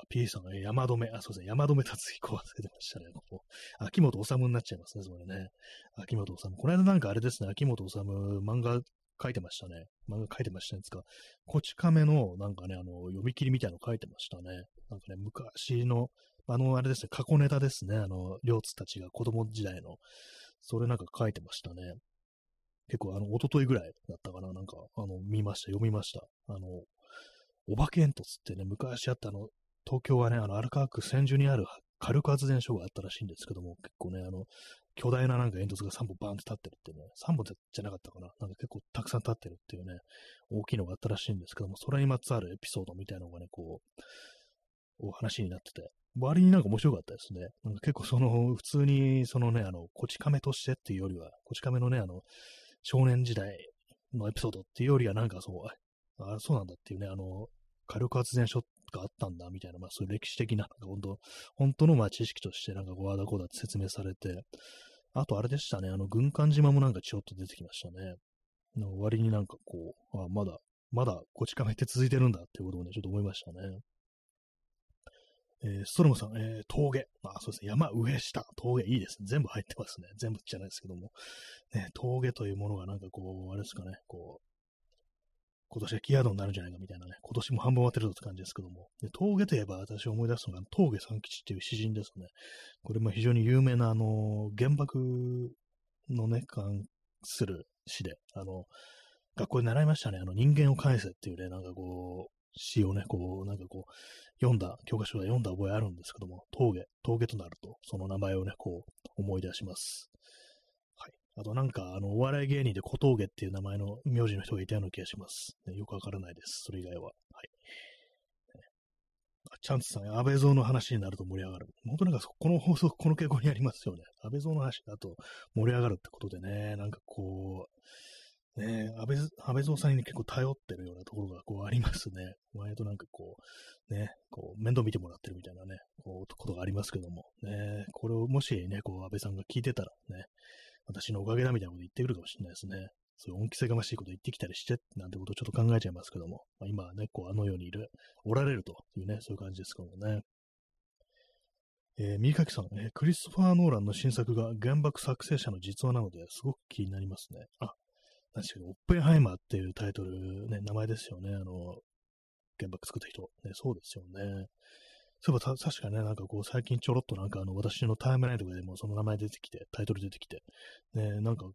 P さんが山止め、あ、そうですね、山止め達彦忘れてましたね。ここ秋元治になっちゃいますね、それね。秋元治。この間なんかあれですね、秋元治漫画書いてましたね。漫画書いてましたね。つか、こち亀のなんかね、あの、読み切りみたいの書いてましたね。なんかね、昔の、あの、あれですね、過去ネタですね。あの、両津たちが子供時代の、それなんか書いてましたね。結構、あの、一昨日ぐらいだったかな。なんか、あの、見ました、読みました。あの、お化け煙突ってね、昔あったあの、東京はね、あの、荒川区千住にある火力発電所があったらしいんですけども、結構ね、あの、巨大ななんか煙突が3本バーンって立ってるってね、3本じゃなかったかななんか結構たくさん立ってるっていうね、大きいのがあったらしいんですけども、それにまつわるエピソードみたいなのがね、こう、お話になってて、割になんか面白かったですね。なんか結構その、普通にそのね、あの、こち亀としてっていうよりは、こち亀のね、あの、少年時代のエピソードっていうよりはなんかそう、あ、そうなんだっていうね、あの、火力発電所っがあったんだ、みたいな、まあそういう歴史的な、本当本当のまあ知識としてなんかこう、あだこうだって説明されて、あとあれでしたね、あの、軍艦島もなんかちょっと出てきましたね。の割になんかこう、あまだ、まだこち亀って続いてるんだっていうことをね、ちょっと思いましたね。えー、ストロムさん、えー、峠。あ、そうですね。山、上、下。峠、いいですね。全部入ってますね。全部じゃないですけども。ね、峠というものがなんかこう、あれですかね、こう、今年はキーワードになるんじゃないかみたいなね、今年も半分終わってるぞって感じですけども、で峠といえば私思い出すのが、峠三吉っていう詩人ですね。これも非常に有名な、あの、原爆のね、関する詩で、あの、学校で習いましたね。あの、人間を返せっていうね、なんかこう、詩をね、こう、なんかこう、読んだ、教科書で読んだ覚えあるんですけども、峠、峠となると、その名前をね、こう、思い出します。あとなんか、あの、お笑い芸人で小峠っていう名前の名字の人がいたような気がします。ね、よくわからないです。それ以外は。はい。チャンスさん、安倍蔵の話になると盛り上がる。本当なんか、この放送、この傾向にありますよね。安倍蔵の話だと盛り上がるってことでね、なんかこう、ね、安倍、安倍蔵さんに結構頼ってるようなところがこうありますね。割となんかこう、ね、こう、面倒見てもらってるみたいなね、こう、ことがありますけども、ね、これをもしね、こう、安倍さんが聞いてたらね、私のおかげだみたいなこと言ってくるかもしれないですね。そういう恩着せがましいこと言ってきたりして、なんてことをちょっと考えちゃいますけども、まあ、今はね、こう、あの世にいる、おられるというね、そういう感じですけどもね。えー、三垣さん、えー、クリストファー・ノーランの新作が原爆作成者の実話なのですごく気になりますね。あ、確かに、オッペンハイマーっていうタイトル、ね、名前ですよね。あの、原爆作った人。ね、そうですよね。そういえば確かね、なんかこう最近ちょろっとなんかあの私のタイムラインとかでもその名前出てきて、タイトル出てきて、ね、なんか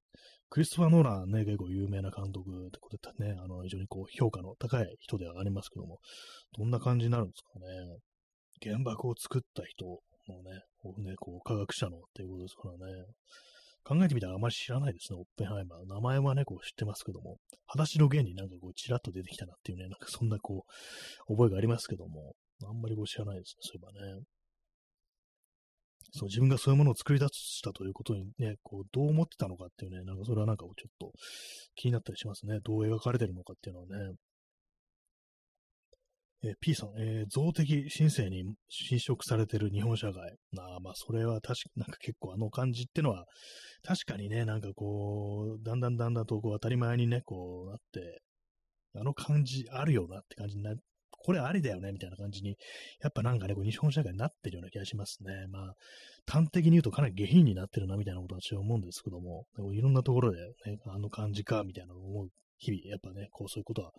クリストファー・ノーランね、結構有名な監督ってことでね、あの非常にこう評価の高い人ではありますけども、どんな感じになるんですかね。原爆を作った人のね、ね、こう科学者のっていうことですからね。考えてみたらあまり知らないですね、オッペンハイマー。名前はね、こう知ってますけども、裸足の弦になんかこう、ちらっと出てきたなっていうね、なんかそんなこう、覚えがありますけども、あんまりこう知らないですね、そういえばね。そう、自分がそういうものを作り出したということにね、こう、どう思ってたのかっていうね、なんかそれはなんかちょっと気になったりしますね。どう描かれてるのかっていうのはね。えー、P さん、えー、造的申請に侵食されてる日本社会。ああ、まあ、それは確か、なんか結構あの感じってのは、確かにね、なんかこう、だんだんだんだんとこう当たり前にね、こうなって、あの感じあるよなって感じになこれありだよね、みたいな感じに、やっぱなんかね、こう日本社会になってるような気がしますね。まあ、端的に言うとかなり下品になってるな、みたいなことは私は思うんですけども、でもいろんなところで、ね、あの感じか、みたいなのを思う日々、やっぱね、こうそういうことは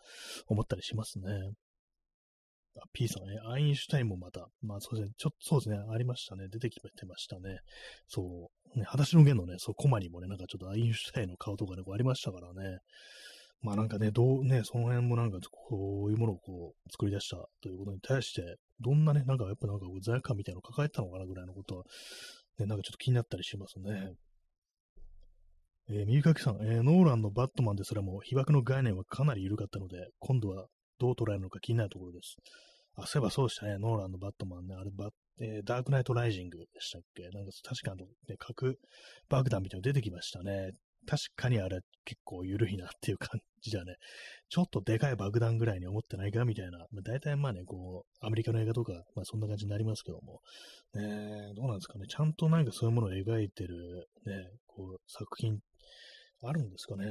思ったりしますね。あ、P さんね、アインシュタインもまた、まあそうですね、ちょっとそうですね、ありましたね、出てきてましたね。そう、ね、裸足の弦のね、そう、コマにもね、なんかちょっとアインシュタインの顔とかね、こうありましたからね。まあなんかね、どうね、その辺もなんかこういうものをこう作り出したということに対して、どんなね、なんかやっぱなんか罪悪感みたいなのを抱えたのかなぐらいのことは、ね、なんかちょっと気になったりしますね。えー、右かきさん、えー、ノーランのバットマンですらも被爆の概念はかなり緩かったので、今度はどう捉えるのか気になるところです。あ、そういえばそうでしたね、ノーランのバットマンね、あれバえー、ダークナイトライジングでしたっけ？なんか確かあの、ね、核爆弾みたいなの出てきましたね。確かにあれ結構緩いなっていう感じだね。ちょっとでかい爆弾ぐらいに思ってないかみたいな。まあ、大体まあね、こう、アメリカの映画とか、まあそんな感じになりますけども。ねどうなんですかね。ちゃんとなんかそういうものを描いてるね、こう、作品あるんですかね。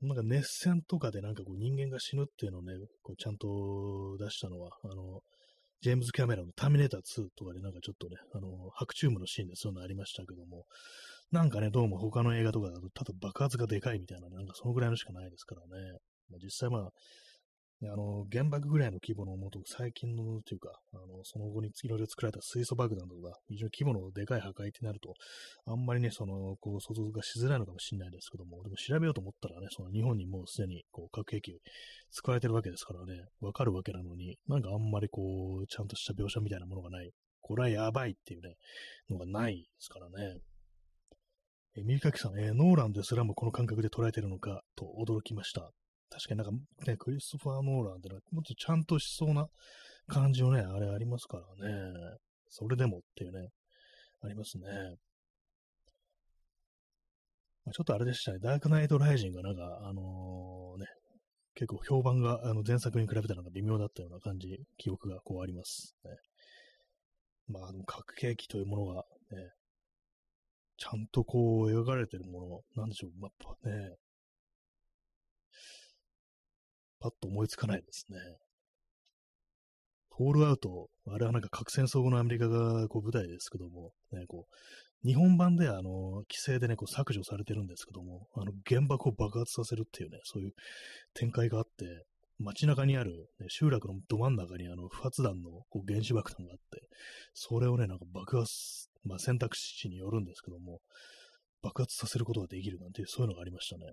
なんか熱線とかでなんかこう人間が死ぬっていうのをね、こうちゃんと出したのは、あの、ジェームズ・キャメロンのターミネーター2とかでなんかちょっとね、あの、白チュームのシーンでそういうのありましたけども、なんかね、どうも他の映画とかだと、ただ爆発がでかいみたいな、なんかそのぐらいのしかないですからね。まあ、実際まあ、あの、原爆ぐらいの規模のもと、最近のというか、あの、その後にいろいろ作られた水素爆弾とか、非常に規模のでかい破壊ってなると、あんまりね、その、こう、想像がしづらいのかもしれないですけども、でも調べようと思ったらね、その日本にもうすでに、こう、核兵器使われてるわけですからね、わかるわけなのに、なんかあんまりこう、ちゃんとした描写みたいなものがない。これはやばいっていうね、のがないですからね。えー、三垣さん、えー、ノーランですらもこの感覚で捉えてるのかと驚きました。確かになんかね、クリストファー・ノーランってのはもっとちゃんとしそうな感じのね、あれありますからね。それでもっていうね、ありますね。まあ、ちょっとあれでしたね、ダークナイト・ライジンがなんか、あのー、ね、結構評判があの前作に比べたらなんか微妙だったような感じ、記憶がこうありますね。まあ、核兵器というものがね、ちゃんとこう描かれてるもの、なんでしょう、まあ、ね、パッと思いつかないですね。ホールアウト、あれはなんか核戦争後のアメリカがこう舞台ですけども、ね、こう、日本版ではあの、規制でね、こう削除されてるんですけども、あの、原爆を爆発させるっていうね、そういう展開があって、街中にある、ね、集落のど真ん中にあの不発弾のこう原子爆弾があって、それをね、なんか爆発、まあ、選択肢によるんですけども、爆発させることができるなんていう、そういうのがありましたね。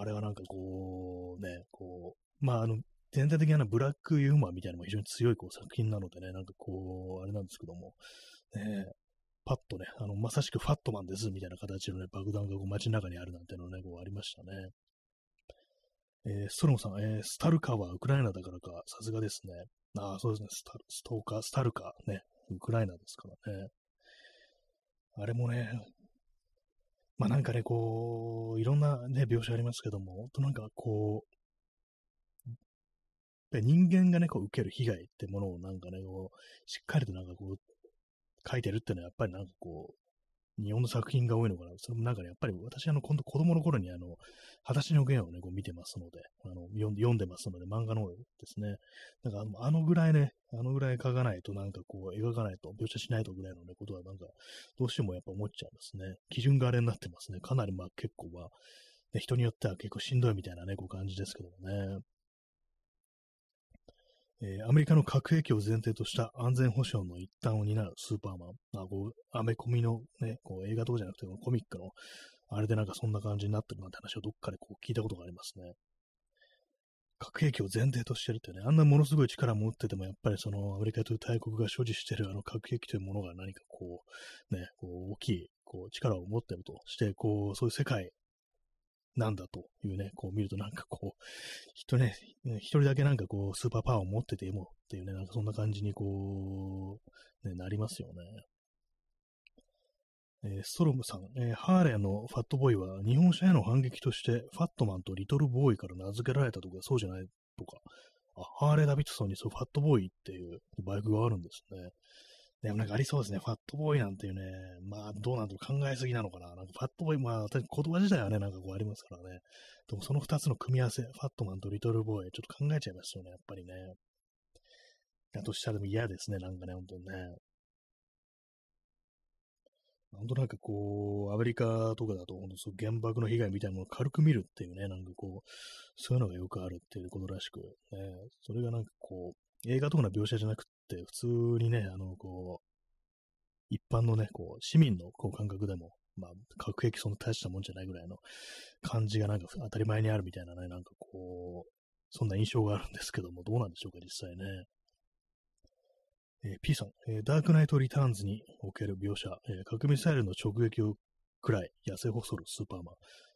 あれはなんかこう、ね、こう、まあ、あの、全体的なブラックユーモアみたいなのも非常に強いこう作品なのでね、なんかこう、あれなんですけども、ね、パッとね、あの、まさしくファットマンですみたいな形のね、爆弾がこう街中にあるなんてのね、こうありましたね。えー、ストロムさん、えー、スタルカはウクライナだからか、さすがですね。ああ、そうですね、スタストーカー、スタルカ、ね、ウクライナですからね。あれもね、まあなんかね、こう、いろんなね、描写ありますけども、となんかこう、人間がね、こう受ける被害ってものをなんかね、こう、しっかりとなんかこう、書いてるっていうのはやっぱりなんかこう、日本の作品が多いのかな。それもなんかね、やっぱり私、あの、今度子供の頃にあの、裸足の弦をね、こう見てますので、あの、読んでますので、漫画の方ですね。なんかあのぐらいね、あのぐらい描かないと、なんかこう、描かないと、描写しないとぐらいのね、ことはなんか、どうしてもやっぱ思っちゃいますね。基準があれになってますね。かなりまあ結構は、ね、人によっては結構しんどいみたいなね、こう感じですけどもね。えー、アメリカの核兵器を前提とした安全保障の一端を担うスーパーマン。あこうアメコミのね、こう映画とかじゃなくて、コミックの、あれでなんかそんな感じになってるなんて話をどっかでこう聞いたことがありますね。核兵器を前提としてるってね、あんなものすごい力持ってても、やっぱりそのアメリカという大国が所持してるあの核兵器というものが何かこう、ね、こう大きいこう力を持ってるとして、こう、そういう世界なんだというね、こう見るとなんかこう、人ね、一人だけなんかこう、スーパーパワーを持っててもっていうね、なんかそんな感じにこう、ね、なりますよね。えー、ストロムさん、えー、ハーレーのファットボーイは日本車への反撃としてファットマンとリトルボーイから名付けられたとかそうじゃないとか、あハーレー・ダビッドソンにそうファットボーイっていうバイクがあるんですね。でもなんかありそうですね。ファットボーイなんていうね、まあどうなんと考えすぎなのかな。なんかファットボーイ、まあ言葉自体はね、なんかこうありますからね。でもその二つの組み合わせ、ファットマンとリトルボーイ、ちょっと考えちゃいますよね、やっぱりね。だとしたら嫌ですね、なんかね、本当にね。本当なんとなくこう、アメリカとかだと、本当そう原爆の被害みたいなものを軽く見るっていうね、なんかこう、そういうのがよくあるっていうことらしく、ね、それがなんかこう、映画とかの描写じゃなく、普通にね、あの、こう、一般のね、こう、市民のこう感覚でも、まあ、核兵器そんな大したもんじゃないぐらいの感じがなんか当たり前にあるみたいなね、なんかこう、そんな印象があるんですけども、どうなんでしょうか、実際ね。えー、P さん、えー、ダークナイト・リターンズにおける描写、えー、核ミサイルの直撃をくらい痩せ細るスーパーマン。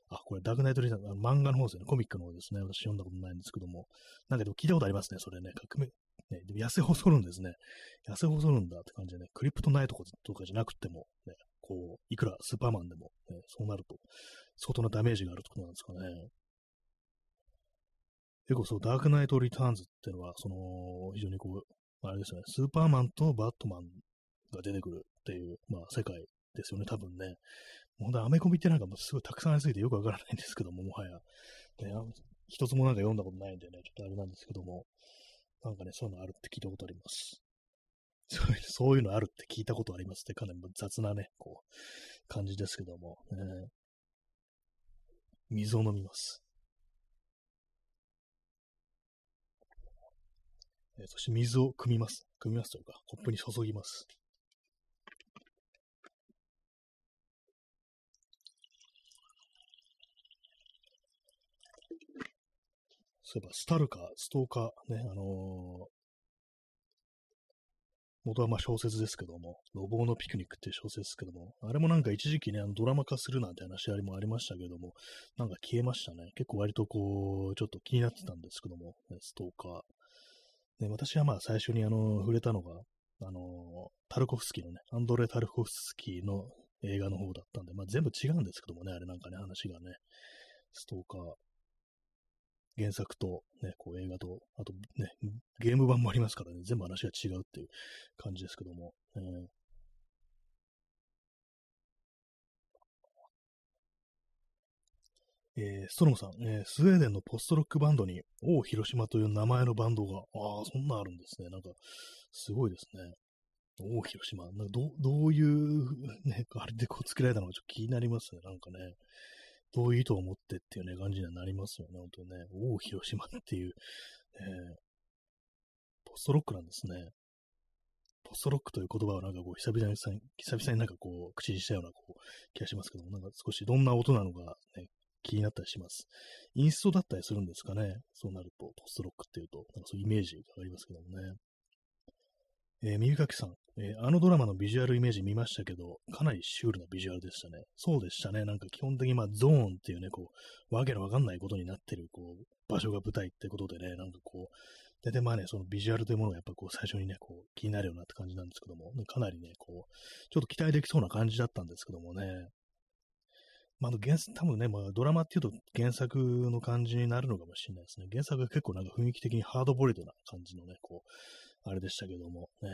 あ、これダークナイト・リターンズ、漫画の方ですね、コミックの方ですね。私読んだことないんですけども。なんかでも聞いたことありますね、それね。革命、ね、でも痩せ細るんですね。痩せ細るんだって感じでね、クリプトナイトとかじゃなくても、ね、こう、いくらスーパーマンでも、ね、そうなると、相当なダメージがあるってことなんですかね。結構そう、ダークナイト・リターンズっていうのは、その、非常にこう、あれですよね、スーパーマンとバットマンが出てくるっていう、まあ、世界ですよね、多分ね。本当アメコミってなんかもうすごいたくさんありすぎてよくわからないんですけども、もはや。ね、一つもなんか読んだことないんでね、ちょっとあれなんですけども、なんかね、そういうのあるって聞いたことあります。そういうういうのあるって聞いたことありますって、かなり雑なね、こう、感じですけども、ね、水を飲みます。えそして水を汲みます。汲みますというか、コップに注ぎます。そういえば、スタルカ、ストーカー、ね、あのー、元はまあ小説ですけども、路傍のピクニックっていう小説ですけども、あれもなんか一時期ね、あのドラマ化するなんて話ありもありましたけども、なんか消えましたね。結構割とこう、ちょっと気になってたんですけども、ね、ストーカー。ね、私はまあ最初にあの、触れたのが、あの、タルコフスキーのね、アンドレ・タルコフスキーの映画の方だったんで、まあ全部違うんですけどもね、あれなんかね、話がね、ストーカー。原作と、ね、こう映画と、あとね、ゲーム版もありますからね、全部話が違うっていう感じですけども。えーえー、ストロムさん、えー、スウェーデンのポストロックバンドに、王広島という名前のバンドが、ああ、そんなあるんですね。なんか、すごいですね。王広島。なんかどどういう、ね、あれでこう作られたのかちょっと気になりますね。なんかね、どういう意図を持ってっていうね、感じにはなりますよね。本当にね。王広島っていう、えー、ポストロックなんですね。ポストロックという言葉をなんかこう、久々に、久々になんかこう、口にしたようなこう気がしますけども、なんか少しどんな音なのかね、気になったりします。インストだったりするんですかね。そうなると、ポストロックっていうと、なんかそういうイメージがありますけどもね。えー、耳かきさん、えー、あのドラマのビジュアルイメージ見ましたけど、かなりシュールなビジュアルでしたね。そうでしたね。なんか基本的にまあゾーンっていうね、こう、わけのわかんないことになってる、こう、場所が舞台ってことでね、なんかこう、大体まあね、そのビジュアルというものがやっぱこう最初にね、こう気になるようなって感じなんですけども、かなりね、こう、ちょっと期待できそうな感じだったんですけどもね、まあの、原多分ね、まあ、ドラマっていうと原作の感じになるのかもしれないですね。原作が結構なんか雰囲気的にハードボイルドな感じのね、こう、あれでしたけども、ね。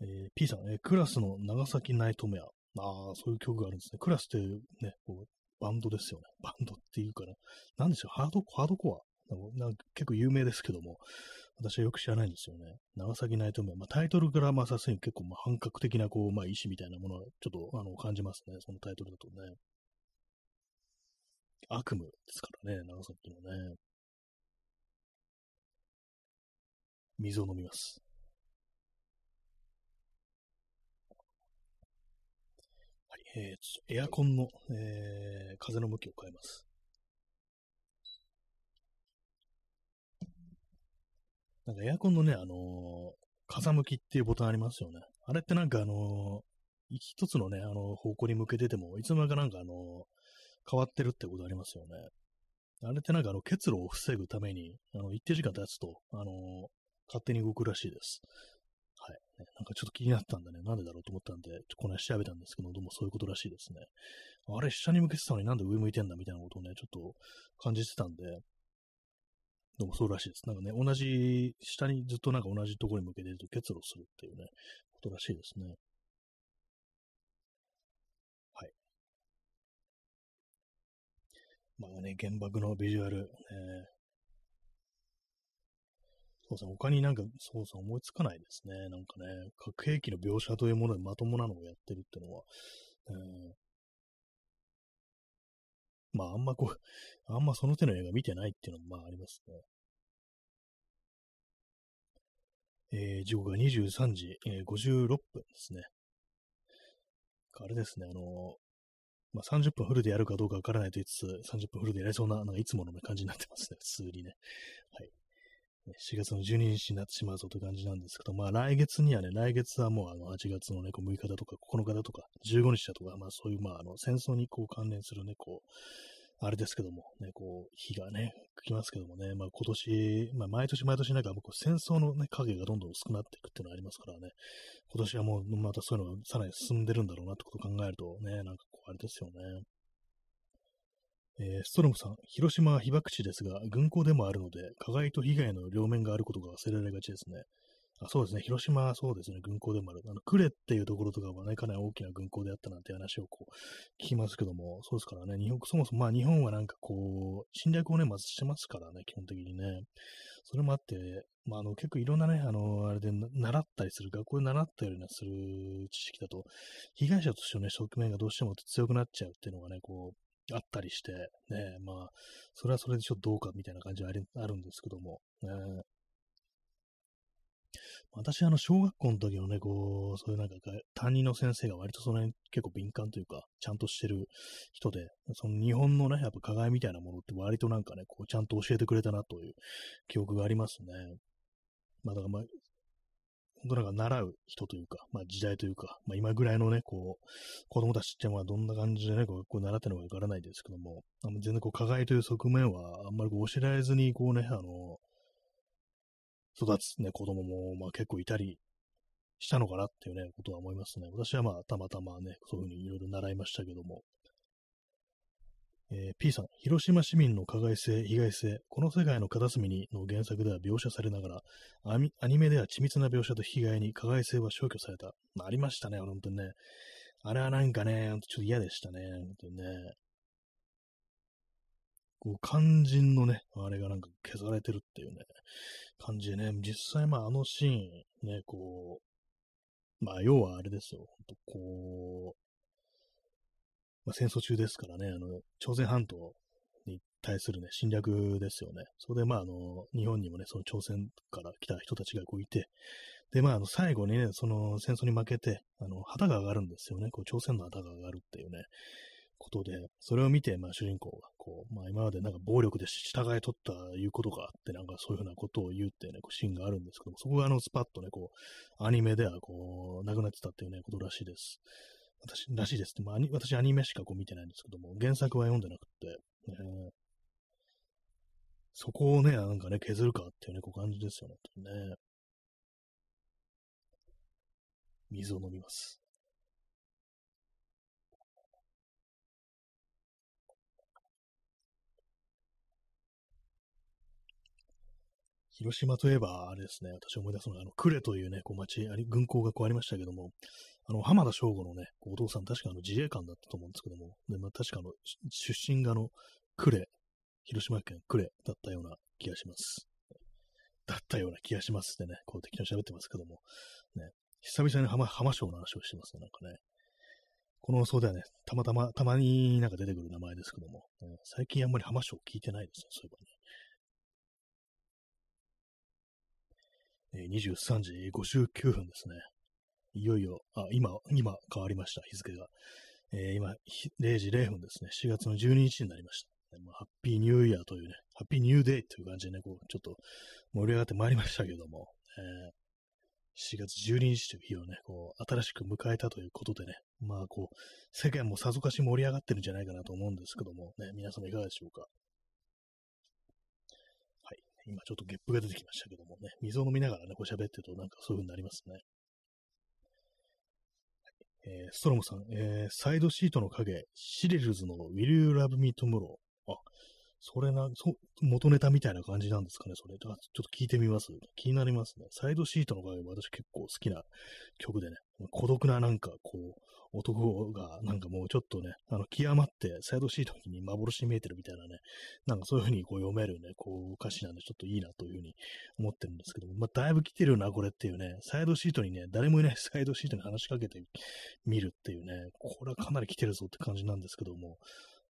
えー、P さん、えー、クラスの長崎ナイトメア。ああ、そういう曲があるんですね。クラスってね、こうバンドですよね。バンドっていうかな。なんでしょう、ハード、ハードコア？なんか結構有名ですけども、私はよく知らないんですよね。長崎ナイトメア。まあ、タイトルからまあさすがに結構まあ本格的なこう、まあ意志みたいなものはちょっとあの感じますね。そのタイトルだとね。悪夢ですからね、長崎のね。水を飲みます。えー、エアコンの、えー、風の向きを変えます。なんかエアコンのね、あのー、風向きっていうボタンありますよね。あれってなんかあのー、一つのね、あの方向に向けてても、いつの間にかなんかあの変わってるってことありますよね。あれってなんかあの結露を防ぐために、あの一定時間経つと、あの勝手に動くらしいです。なんかちょっと気になったんでね、なんでだろうと思ったんで、この辺調べたんですけど、どうもそういうことらしいですね。あれ、下に向けてたのになんで上向いてんだみたいなことをね、ちょっと感じてたんで、どうもそうらしいです。なんかね、同じ、下にずっとなんか同じところに向けてると結露するっていうね、ことらしいですね。はい。まあね、原爆のビジュアル、ね、そうですね、他になんか、そうそう思いつかないですね。なんかね、核兵器の描写というものでまともなのをやってるっていうのは、えー、まあ、あんまこう、あんまその手の映画見てないっていうのもまあありますね。えー、時刻が23時、えー、56分ですね。あれですね、あのー、まあ、30分フルでやるかどうかわからないと言いつつ、30分フルでやりそうな、なんかいつもの感じになってますね、普通にね。はい。4月の12日になってしまうぞという感じなんですけど、まあ来月にはね、来月はもうあの8月のね、こう6日だとか9日だとか15日だとか、まあそういうまああの戦争にこう関連するね、こう、あれですけども、ね、こう、日がね、来ますけどもね、まあ今年、まあ毎年毎年なんかもう戦争のね、影がどんどん薄くなっていくっていうのがありますからね、今年はもうまたそういうのがさらに進んでるんだろうなってことを考えるとね、なんかこう、あれですよね。えー、ストロムさん、広島は被爆地ですが、軍港でもあるので、加害と被害の両面があることが忘れられがちですね。あそうですね、広島はそうですね、軍港でもある。あの、呉っていうところとかはね、かなり大きな軍港であったなんて話をこう、聞きますけども、そうですからね、日本、そもそもまあ日本はなんかこう、侵略をね、まずしてますからね、基本的にね。それもあって、まあ、あの、結構いろんなね、あの、あれで習ったりする、学校で習ったりする知識だと、被害者としてのね、側面がどうしても強くなっちゃうっていうのがね、こう、あったりして、ね、まあ、それはそれでちょっとどうかみたいな感じはあるんですけども、ね、私、あの、小学校の時のね、こう、そういうなんか、担任の先生が割とその辺結構敏感というか、ちゃんとしてる人で、その日本のね、やっぱ課外みたいなものって割となんかね、こう、ちゃんと教えてくれたなという記憶がありますね。まあ、だからまあ、本当なんか習う人というか、まあ時代というか、まあ今ぐらいのね、こう、子供たちってまあどんな感じでね、こう、こう習ってるのかわからないですけども、あの全然こう、課外という側面はあんまりこう教えられずに、こうね、あの、育つね、子供も、まあ、結構いたりしたのかなっていうね、ことは思いますね。私はまあ、たまたまね、そういうふうにいろいろ習いましたけども。えー、P さん、広島市民の加害性、被害性、この世界の片隅にの原作では描写されながら、アニメでは緻密な描写と被害に加害性は消去された。まあ、ありましたね、本当にね。あれはなんかね、ちょっと嫌でしたね、本当にね。こう、肝心のね、あれがなんか消されてるっていうね、感じでね、実際まああのシーン、ね、こう、まあ要はあれですよ、こう、まあ、戦争中ですからね、あの、朝鮮半島に対するね、侵略ですよね。それでまああの、日本にもね、その朝鮮から来た人たちがこういて、で、まあ、あの、最後にね、その戦争に負けて、あの、旗が上がるんですよね。こう、朝鮮の旗が上がるっていうね、ことで、それを見て、まあ、主人公が、こう、まあ、今までなんか暴力で従い取ったいうことがあって、なんかそういうふうなことを言うってね、こうシーンがあるんですけども、そこがあの、スパッとね、こう、アニメでは、こう、なくなってたっていうね、ことらしいです。私、らしいです。って、まあ、私アニメしかこう見てないんですけども、原作は読んでなくて、ね、そこをね、なんかね、削るかっていうね、こう感じですよね、ね。水を飲みます。広島といえば、あれですね、私思い出すのが、あの、呉というね、こう町、あり軍港がこうありましたけども、あの、浜田省吾のね、お父さん、確かあの自衛官だったと思うんですけども、でまあ、確かあの、出身があの、呉、広島県呉だったような気がします。だったような気がしますってね、こう適当に喋ってますけども、ね、久々に浜浜省の話をしてますね、なんかね。このそうだよね、たまたま、たまになんか出てくる名前ですけども、うん、最近あんまり浜省聞いてないですね、そういえばね。23時59分ですね。いよいよ、あ、今、今変わりました、日付が。えー、今、0時0分ですね。4月の12日になりました。ハッピーニューイヤーというね、ハッピーニューデイという感じでね、こう、ちょっと盛り上がってまいりましたけども、えー、4月12日という日をね、こう、新しく迎えたということでね、まあ、こう、世間もさぞかし盛り上がってるんじゃないかなと思うんですけども、ね、皆様いかがでしょうか。はい。今ちょっとゲップが出てきましたけどもね、水を飲みながらね、こう喋ってるとなんかそういう風になりますね。えー、ストロムさん、えー、サイドシートの影、シリルズの Will You Love Me Tomorrow？あ、それな、そ、元ネタみたいな感じなんですかね、それ。ちょっと聞いてみます。気になりますね。サイドシートの場合私結構好きな曲でね、孤独ななんかこう、男がなんかもうちょっとね、あの、極まってサイドシートに幻に見えてるみたいなね、なんかそういう風にこう読めるね、こう歌詞なんでちょっといいなという風に思ってるんですけども、まあ、だいぶ来てるな、これっていうね、サイドシートにね、誰もいない サイドシートに話しかけてみるっていうね、これはかなり来てるぞって感じなんですけども、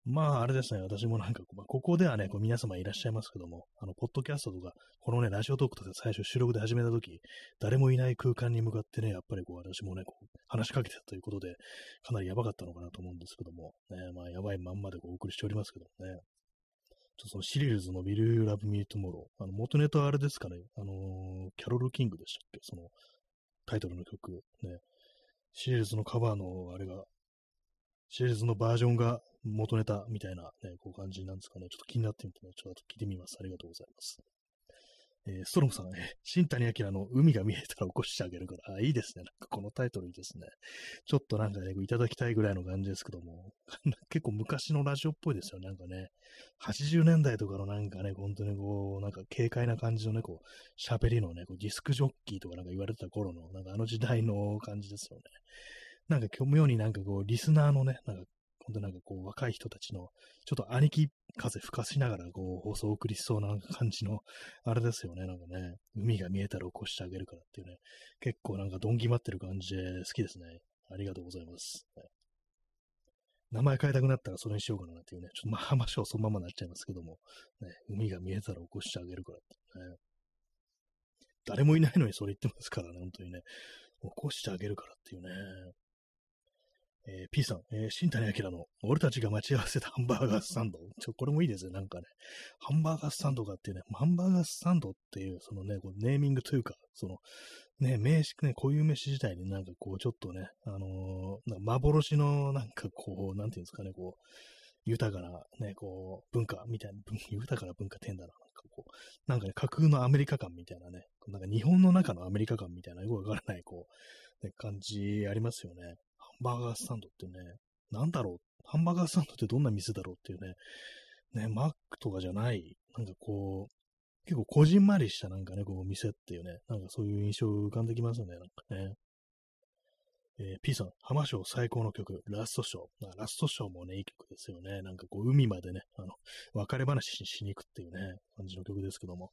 まあ、あれですね、私もなんか、まあ、ここではね、こう皆様いらっしゃいますけども、あの、ポッドキャストとか、このね、ラジオトークとか最初収録で始めたとき、誰もいない空間に向かってね、やっぱりこう、私もね、こう、話しかけてたということで、かなりやばかったのかなと思うんですけども、ね、まあ、やばいまんまでこうお送りしておりますけどもね。ちょっとそのシリーズの Will You Love Me Tomorrow、あの、元ネタはあれですかね、あのー、キャロル・キングでしたっけ？その、タイトルの曲、ね。シリーズのカバーのあれが、シリーズのバージョンが元ネタみたいなね、こう感じなんですかね。ちょっと気になってみてね、ちょっと聞いてみます。ありがとうございます。えー、ストロムさん、ね、新谷明の海が見えたら起こしてあげるから、あ、いいですね。なんかこのタイトルいいですね。ちょっとなんかね、いただきたいぐらいの感じですけども、結構昔のラジオっぽいですよね。なんかね、80年代とかのなんかね、本当にこう、なんか軽快な感じのね、こう、喋りのね、こうディスクジョッキーとかなんか言われてた頃の、なんかあの時代の感じですよね。なんか妙になんかこう、リスナーのね、なんか本当なんかこう、若い人たちの、ちょっと兄貴風吹かしながら、こう、放送を送りしそうな感じの、あれですよね、なんかね、海が見えたら起こしてあげるからっていうね、結構なんかドン決まってる感じで好きですね。ありがとうございます。名前変えたくなったらそれにしようかなっていうね、ちょっとまあ、話はそのままになっちゃいますけども、ね、海が見えたら起こしてあげるからってね。誰もいないのにそれ言ってますからね、本当にね。起こしてあげるからっていうね。えー、P さん、えー、新谷明の、俺たちが待ち合わせたハンバーガースタンド。ちょ、これもいいですね、なんかね。ハンバーガースタンドかっていうね、ハンバーガースタンドっていう、そのね、こうネーミングというか、その、ね、名詞、ね、固有名詞自体になんかこう、ちょっとね、あのー、幻のなんかこう、なんていうんですかね、こう、豊かなね、こう、文化みたいな、豊かな文化ってんだな。なんかこう、なんかね、架空のアメリカ感みたいなね、なんか日本の中のアメリカ感みたいな、よくわからない、こう、ね、感じありますよね。バーガースタンドってね、なんだろう、ハンバーガースタンドってどんな店だろうっていうね、ね、マックとかじゃない、なんかこう、結構こじんまりしたなんかね、こう店っていうね、なんかそういう印象浮かんできますよね、なんかね。えー、P さん、浜章最高の曲、ラストショー。あラストショーもね、いい曲ですよね。なんかこう、海までね、あの、別れ話にしに行くっていうね、感じの曲ですけども。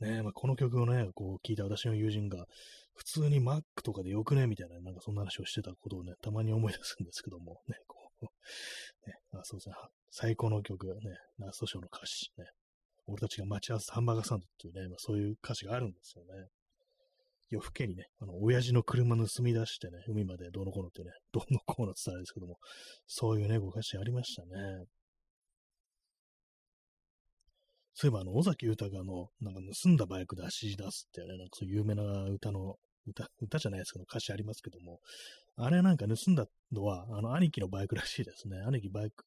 ね、まあ、この曲をね、こう、聞いた私の友人が、普通に Mac とかでよくね？みたいな、なんかそんな話をしてたことをね、たまに思い出すんですけども、ね、こう、ね、あそうですね、最高の曲、ね、ラストショーの歌詞、ね、俺たちが待ち合わせハンバーガーサンドっていうね、まあ、そういう歌詞があるんですよね。夜更けにね、あの、親父の車盗み出してね、海までどうのこうのってね、どうのこうのって言ったらですけども、そういうね、ご歌詞ありましたね。そういえば、あの、尾崎豊の、なんか盗んだバイクで走り出すってね、なんかそういう有名な歌の、歌、歌じゃないですけど、歌詞ありますけども、あれなんか盗んだのは、あの、兄貴のバイクらしいですね。兄貴バイク、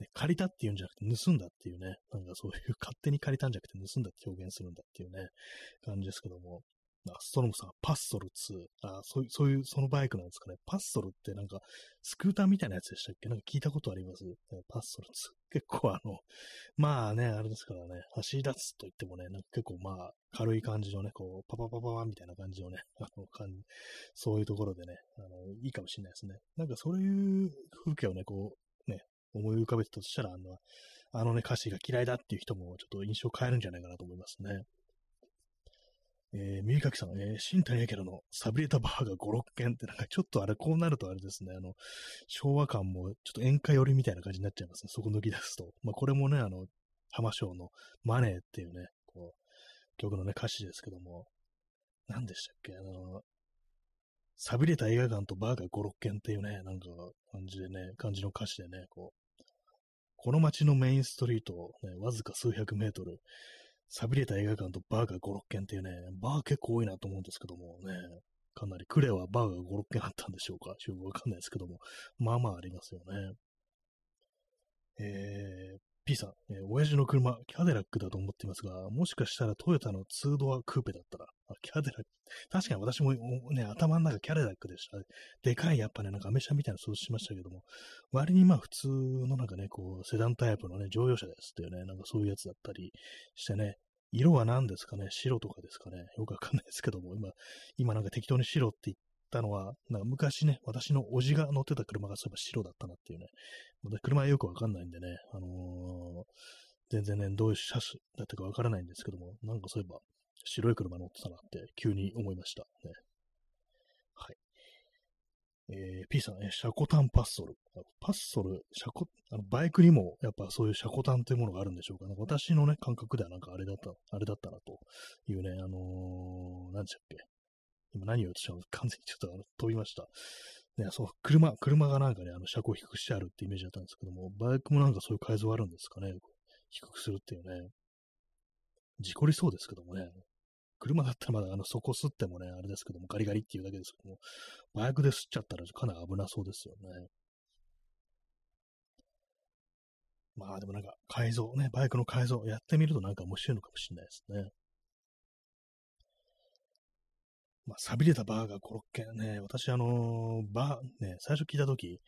ね、借りたっていうんじゃなくて、盗んだっていうね、なんかそういう勝手に借りたんじゃなくて、盗んだって表現するんだっていうね、感じですけども、ストロムさん、パッソル2。あそういう、そういう、そのバイクなんですかね。パッソルってなんか、スクーターみたいなやつでしたっけ？なんか聞いたことあります、パッソル2。結構あの、まあね、あれですからね、走り出すと言ってもね、なんか結構まあ、軽い感じのね、こう、パパパパパみたいな感じのね、あの、感じ、そういうところでね、あの、いいかもしれないですね。なんかそういう風景をね、こう、ね、思い浮かべたとしたら、あの、あのね、歌詞が嫌いだっていう人もちょっと印象変えるんじゃないかなと思いますね。えー、三垣さん、えー、新谷明のサビれたバーが5、6件ってなんかちょっとあれ、こうなるとあれですね、あの、昭和感もちょっと演歌寄りみたいな感じになっちゃいますね。そこ抜き出すと。まあこれもね、あの、浜章のマネーっていうね、こう、曲のね、歌詞ですけども、何でしたっけ？あの、錆びれた映画館とバーが5、6件っていうね、なんか感じでね、感じの歌詞でね、こう、この街のメインストリートをね、わずか数百メートル、寂れた映画館とバーが5、6軒っていうね、バー結構多いなと思うんですけどもね、かなりクレはバーが5、6軒あったんでしょうか。ちょっとわかんないですけども、まあまあありますよね。えー、P さん、えー、親父の車、キャデラックだと思っていますが、もしかしたらトヨタの2ドアクーペだったら、あキャデラック、確かに私もね、頭の中キャデラックでした。でかい、やっぱね、なんかアメ車みたいな想像しましたけども、割にまあ普通のなんかね、こう、セダンタイプのね、乗用車ですっていうね、なんかそういうやつだったりしてね、色は何ですかね白とかですかねよくわかんないですけども、今、今なんか適当に白って言ったのは、なんか昔ね、私の叔父が乗ってた車がそういえば白だったなっていうね、車はよくわかんないんでね、あのー、全然ね、どういう車種だったかわからないんですけども、なんかそういえば白い車乗ってたなって急に思いました。ね、はい。えー、P さん、えー、シャコタンパッソル。パッソル、シャコ、あの、バイクにも、やっぱそういうシャコタンというものがあるんでしょうか？ね。私のね、感覚ではなんかあれだった、あれだったなというね、あのー、何でしたっけ？今何を言おうとしたの完全にちょっとあの飛びました。ね、そう、車、車がなんかね、あの、車高低くしてあるってイメージだったんですけども、バイクもなんかそういう改造あるんですかね。低くするっていうね。事故りそうですけどもね。車だったらまだあの底吸ってもね、あれですけども、ガリガリっていうだけですけども、バイクで吸っちゃったらかなり危なそうですよね。まあでもなんか改造ね、バイクの改造やってみるとなんか面白いのかもしれないですね。まあ、錆びれたバーガーコロッケね、私あのー、バー、ね、最初聞いたとき、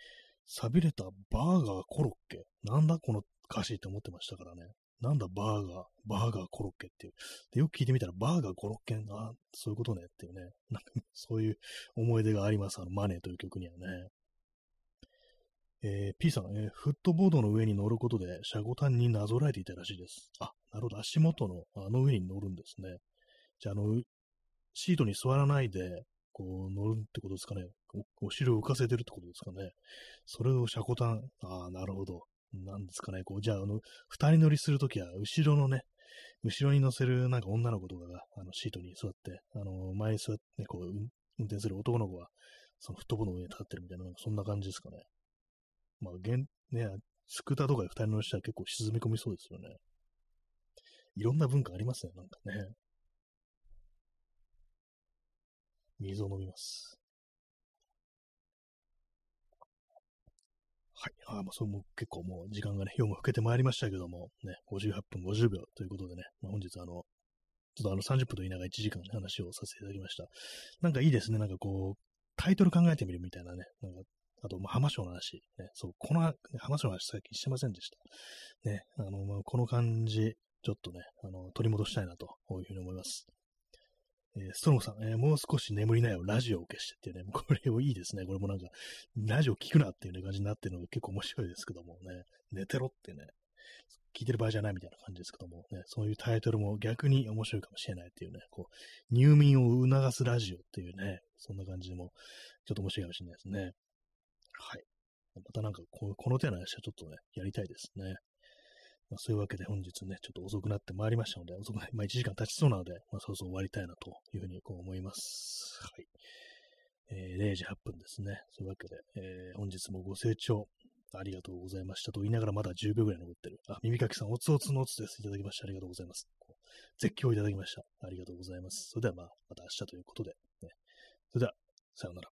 錆びれたバーガーコロッケなんだこの歌詞って思ってましたからね。なんだバーガー、バーガーコロッケっていう。で、よく聞いてみたら、バーガーコロッケあそういうことねっていうね。なんか、そういう思い出があります。あの、マネーという曲にはね。えー、P さん、えー、フットボードの上に乗ることで、シャゴタンになぞらえていたらしいです。あ、なるほど。足元のあの上に乗るんですね。じゃあ、あの、シートに座らないで、こう、乗るってことですかね。お尻を浮かせてるってことですかね。それをシャコタン、ああ、なるほど。なんですかね、こう、じゃあ、あの、二人乗りするときは、後ろのね、後ろに乗せるなんか女の子とかが、あの、シートに座って、あの、前に座って、ね、こう、運転する男の子は、そのフットボールの上に立ってるみたいな、そんな感じですかね。まあ、現、ね、スクーターとかで二人乗りしたら結構沈み込みそうですよね。いろんな文化ありますね、なんかね。水を飲みます。はい。ああまあ、それも結構もう時間がね、夜も更けてまいりましたけども、ね、58分50秒ということでね、まあ、本日あの、ちょっとあの30分と言いながら1時間話をさせていただきました。なんかいいですね。なんかこう、タイトル考えてみるみたいなね。なんかあと、まあ、浜章の話。ね、そう、この、浜章の話最近してませんでした。ね、あの、まあ、この感じ、ちょっとね、あの、取り戻したいなというふうに思います。えー、ストロムさん、えー、もう少し眠りなよ、ラジオを消してっていうね、これもいいですね。これもなんか、ラジオ聞くなっていう、ね、感じになってるのが結構面白いですけどもね、寝てろってね、聞いてる場合じゃないみたいな感じですけども、ね、そういうタイトルも逆に面白いかもしれないっていうね、こう、入眠を促すラジオっていうね、そんな感じでも、ちょっと面白いかもしれないですね。はい。またなんかこ、この手の話はちょっとね、やりたいですね。まあ、そういうわけで本日ね、ちょっと遅くなってまいりましたので、遅くなまあ、1時間経ちそうなので、まあ、そろそろ終わりたいなというふうにこう思います。はい。えー、0時8分ですね。そういうわけで、えー、本日もご清聴ありがとうございましたと言いながらまだ10秒ぐらい残ってる。あ、耳かきさん、おつおつのおつです。いただきましてありがとうございます。絶叫いただきました。ありがとうございます。それではまあ、また明日ということで、ね。それでは、さようなら。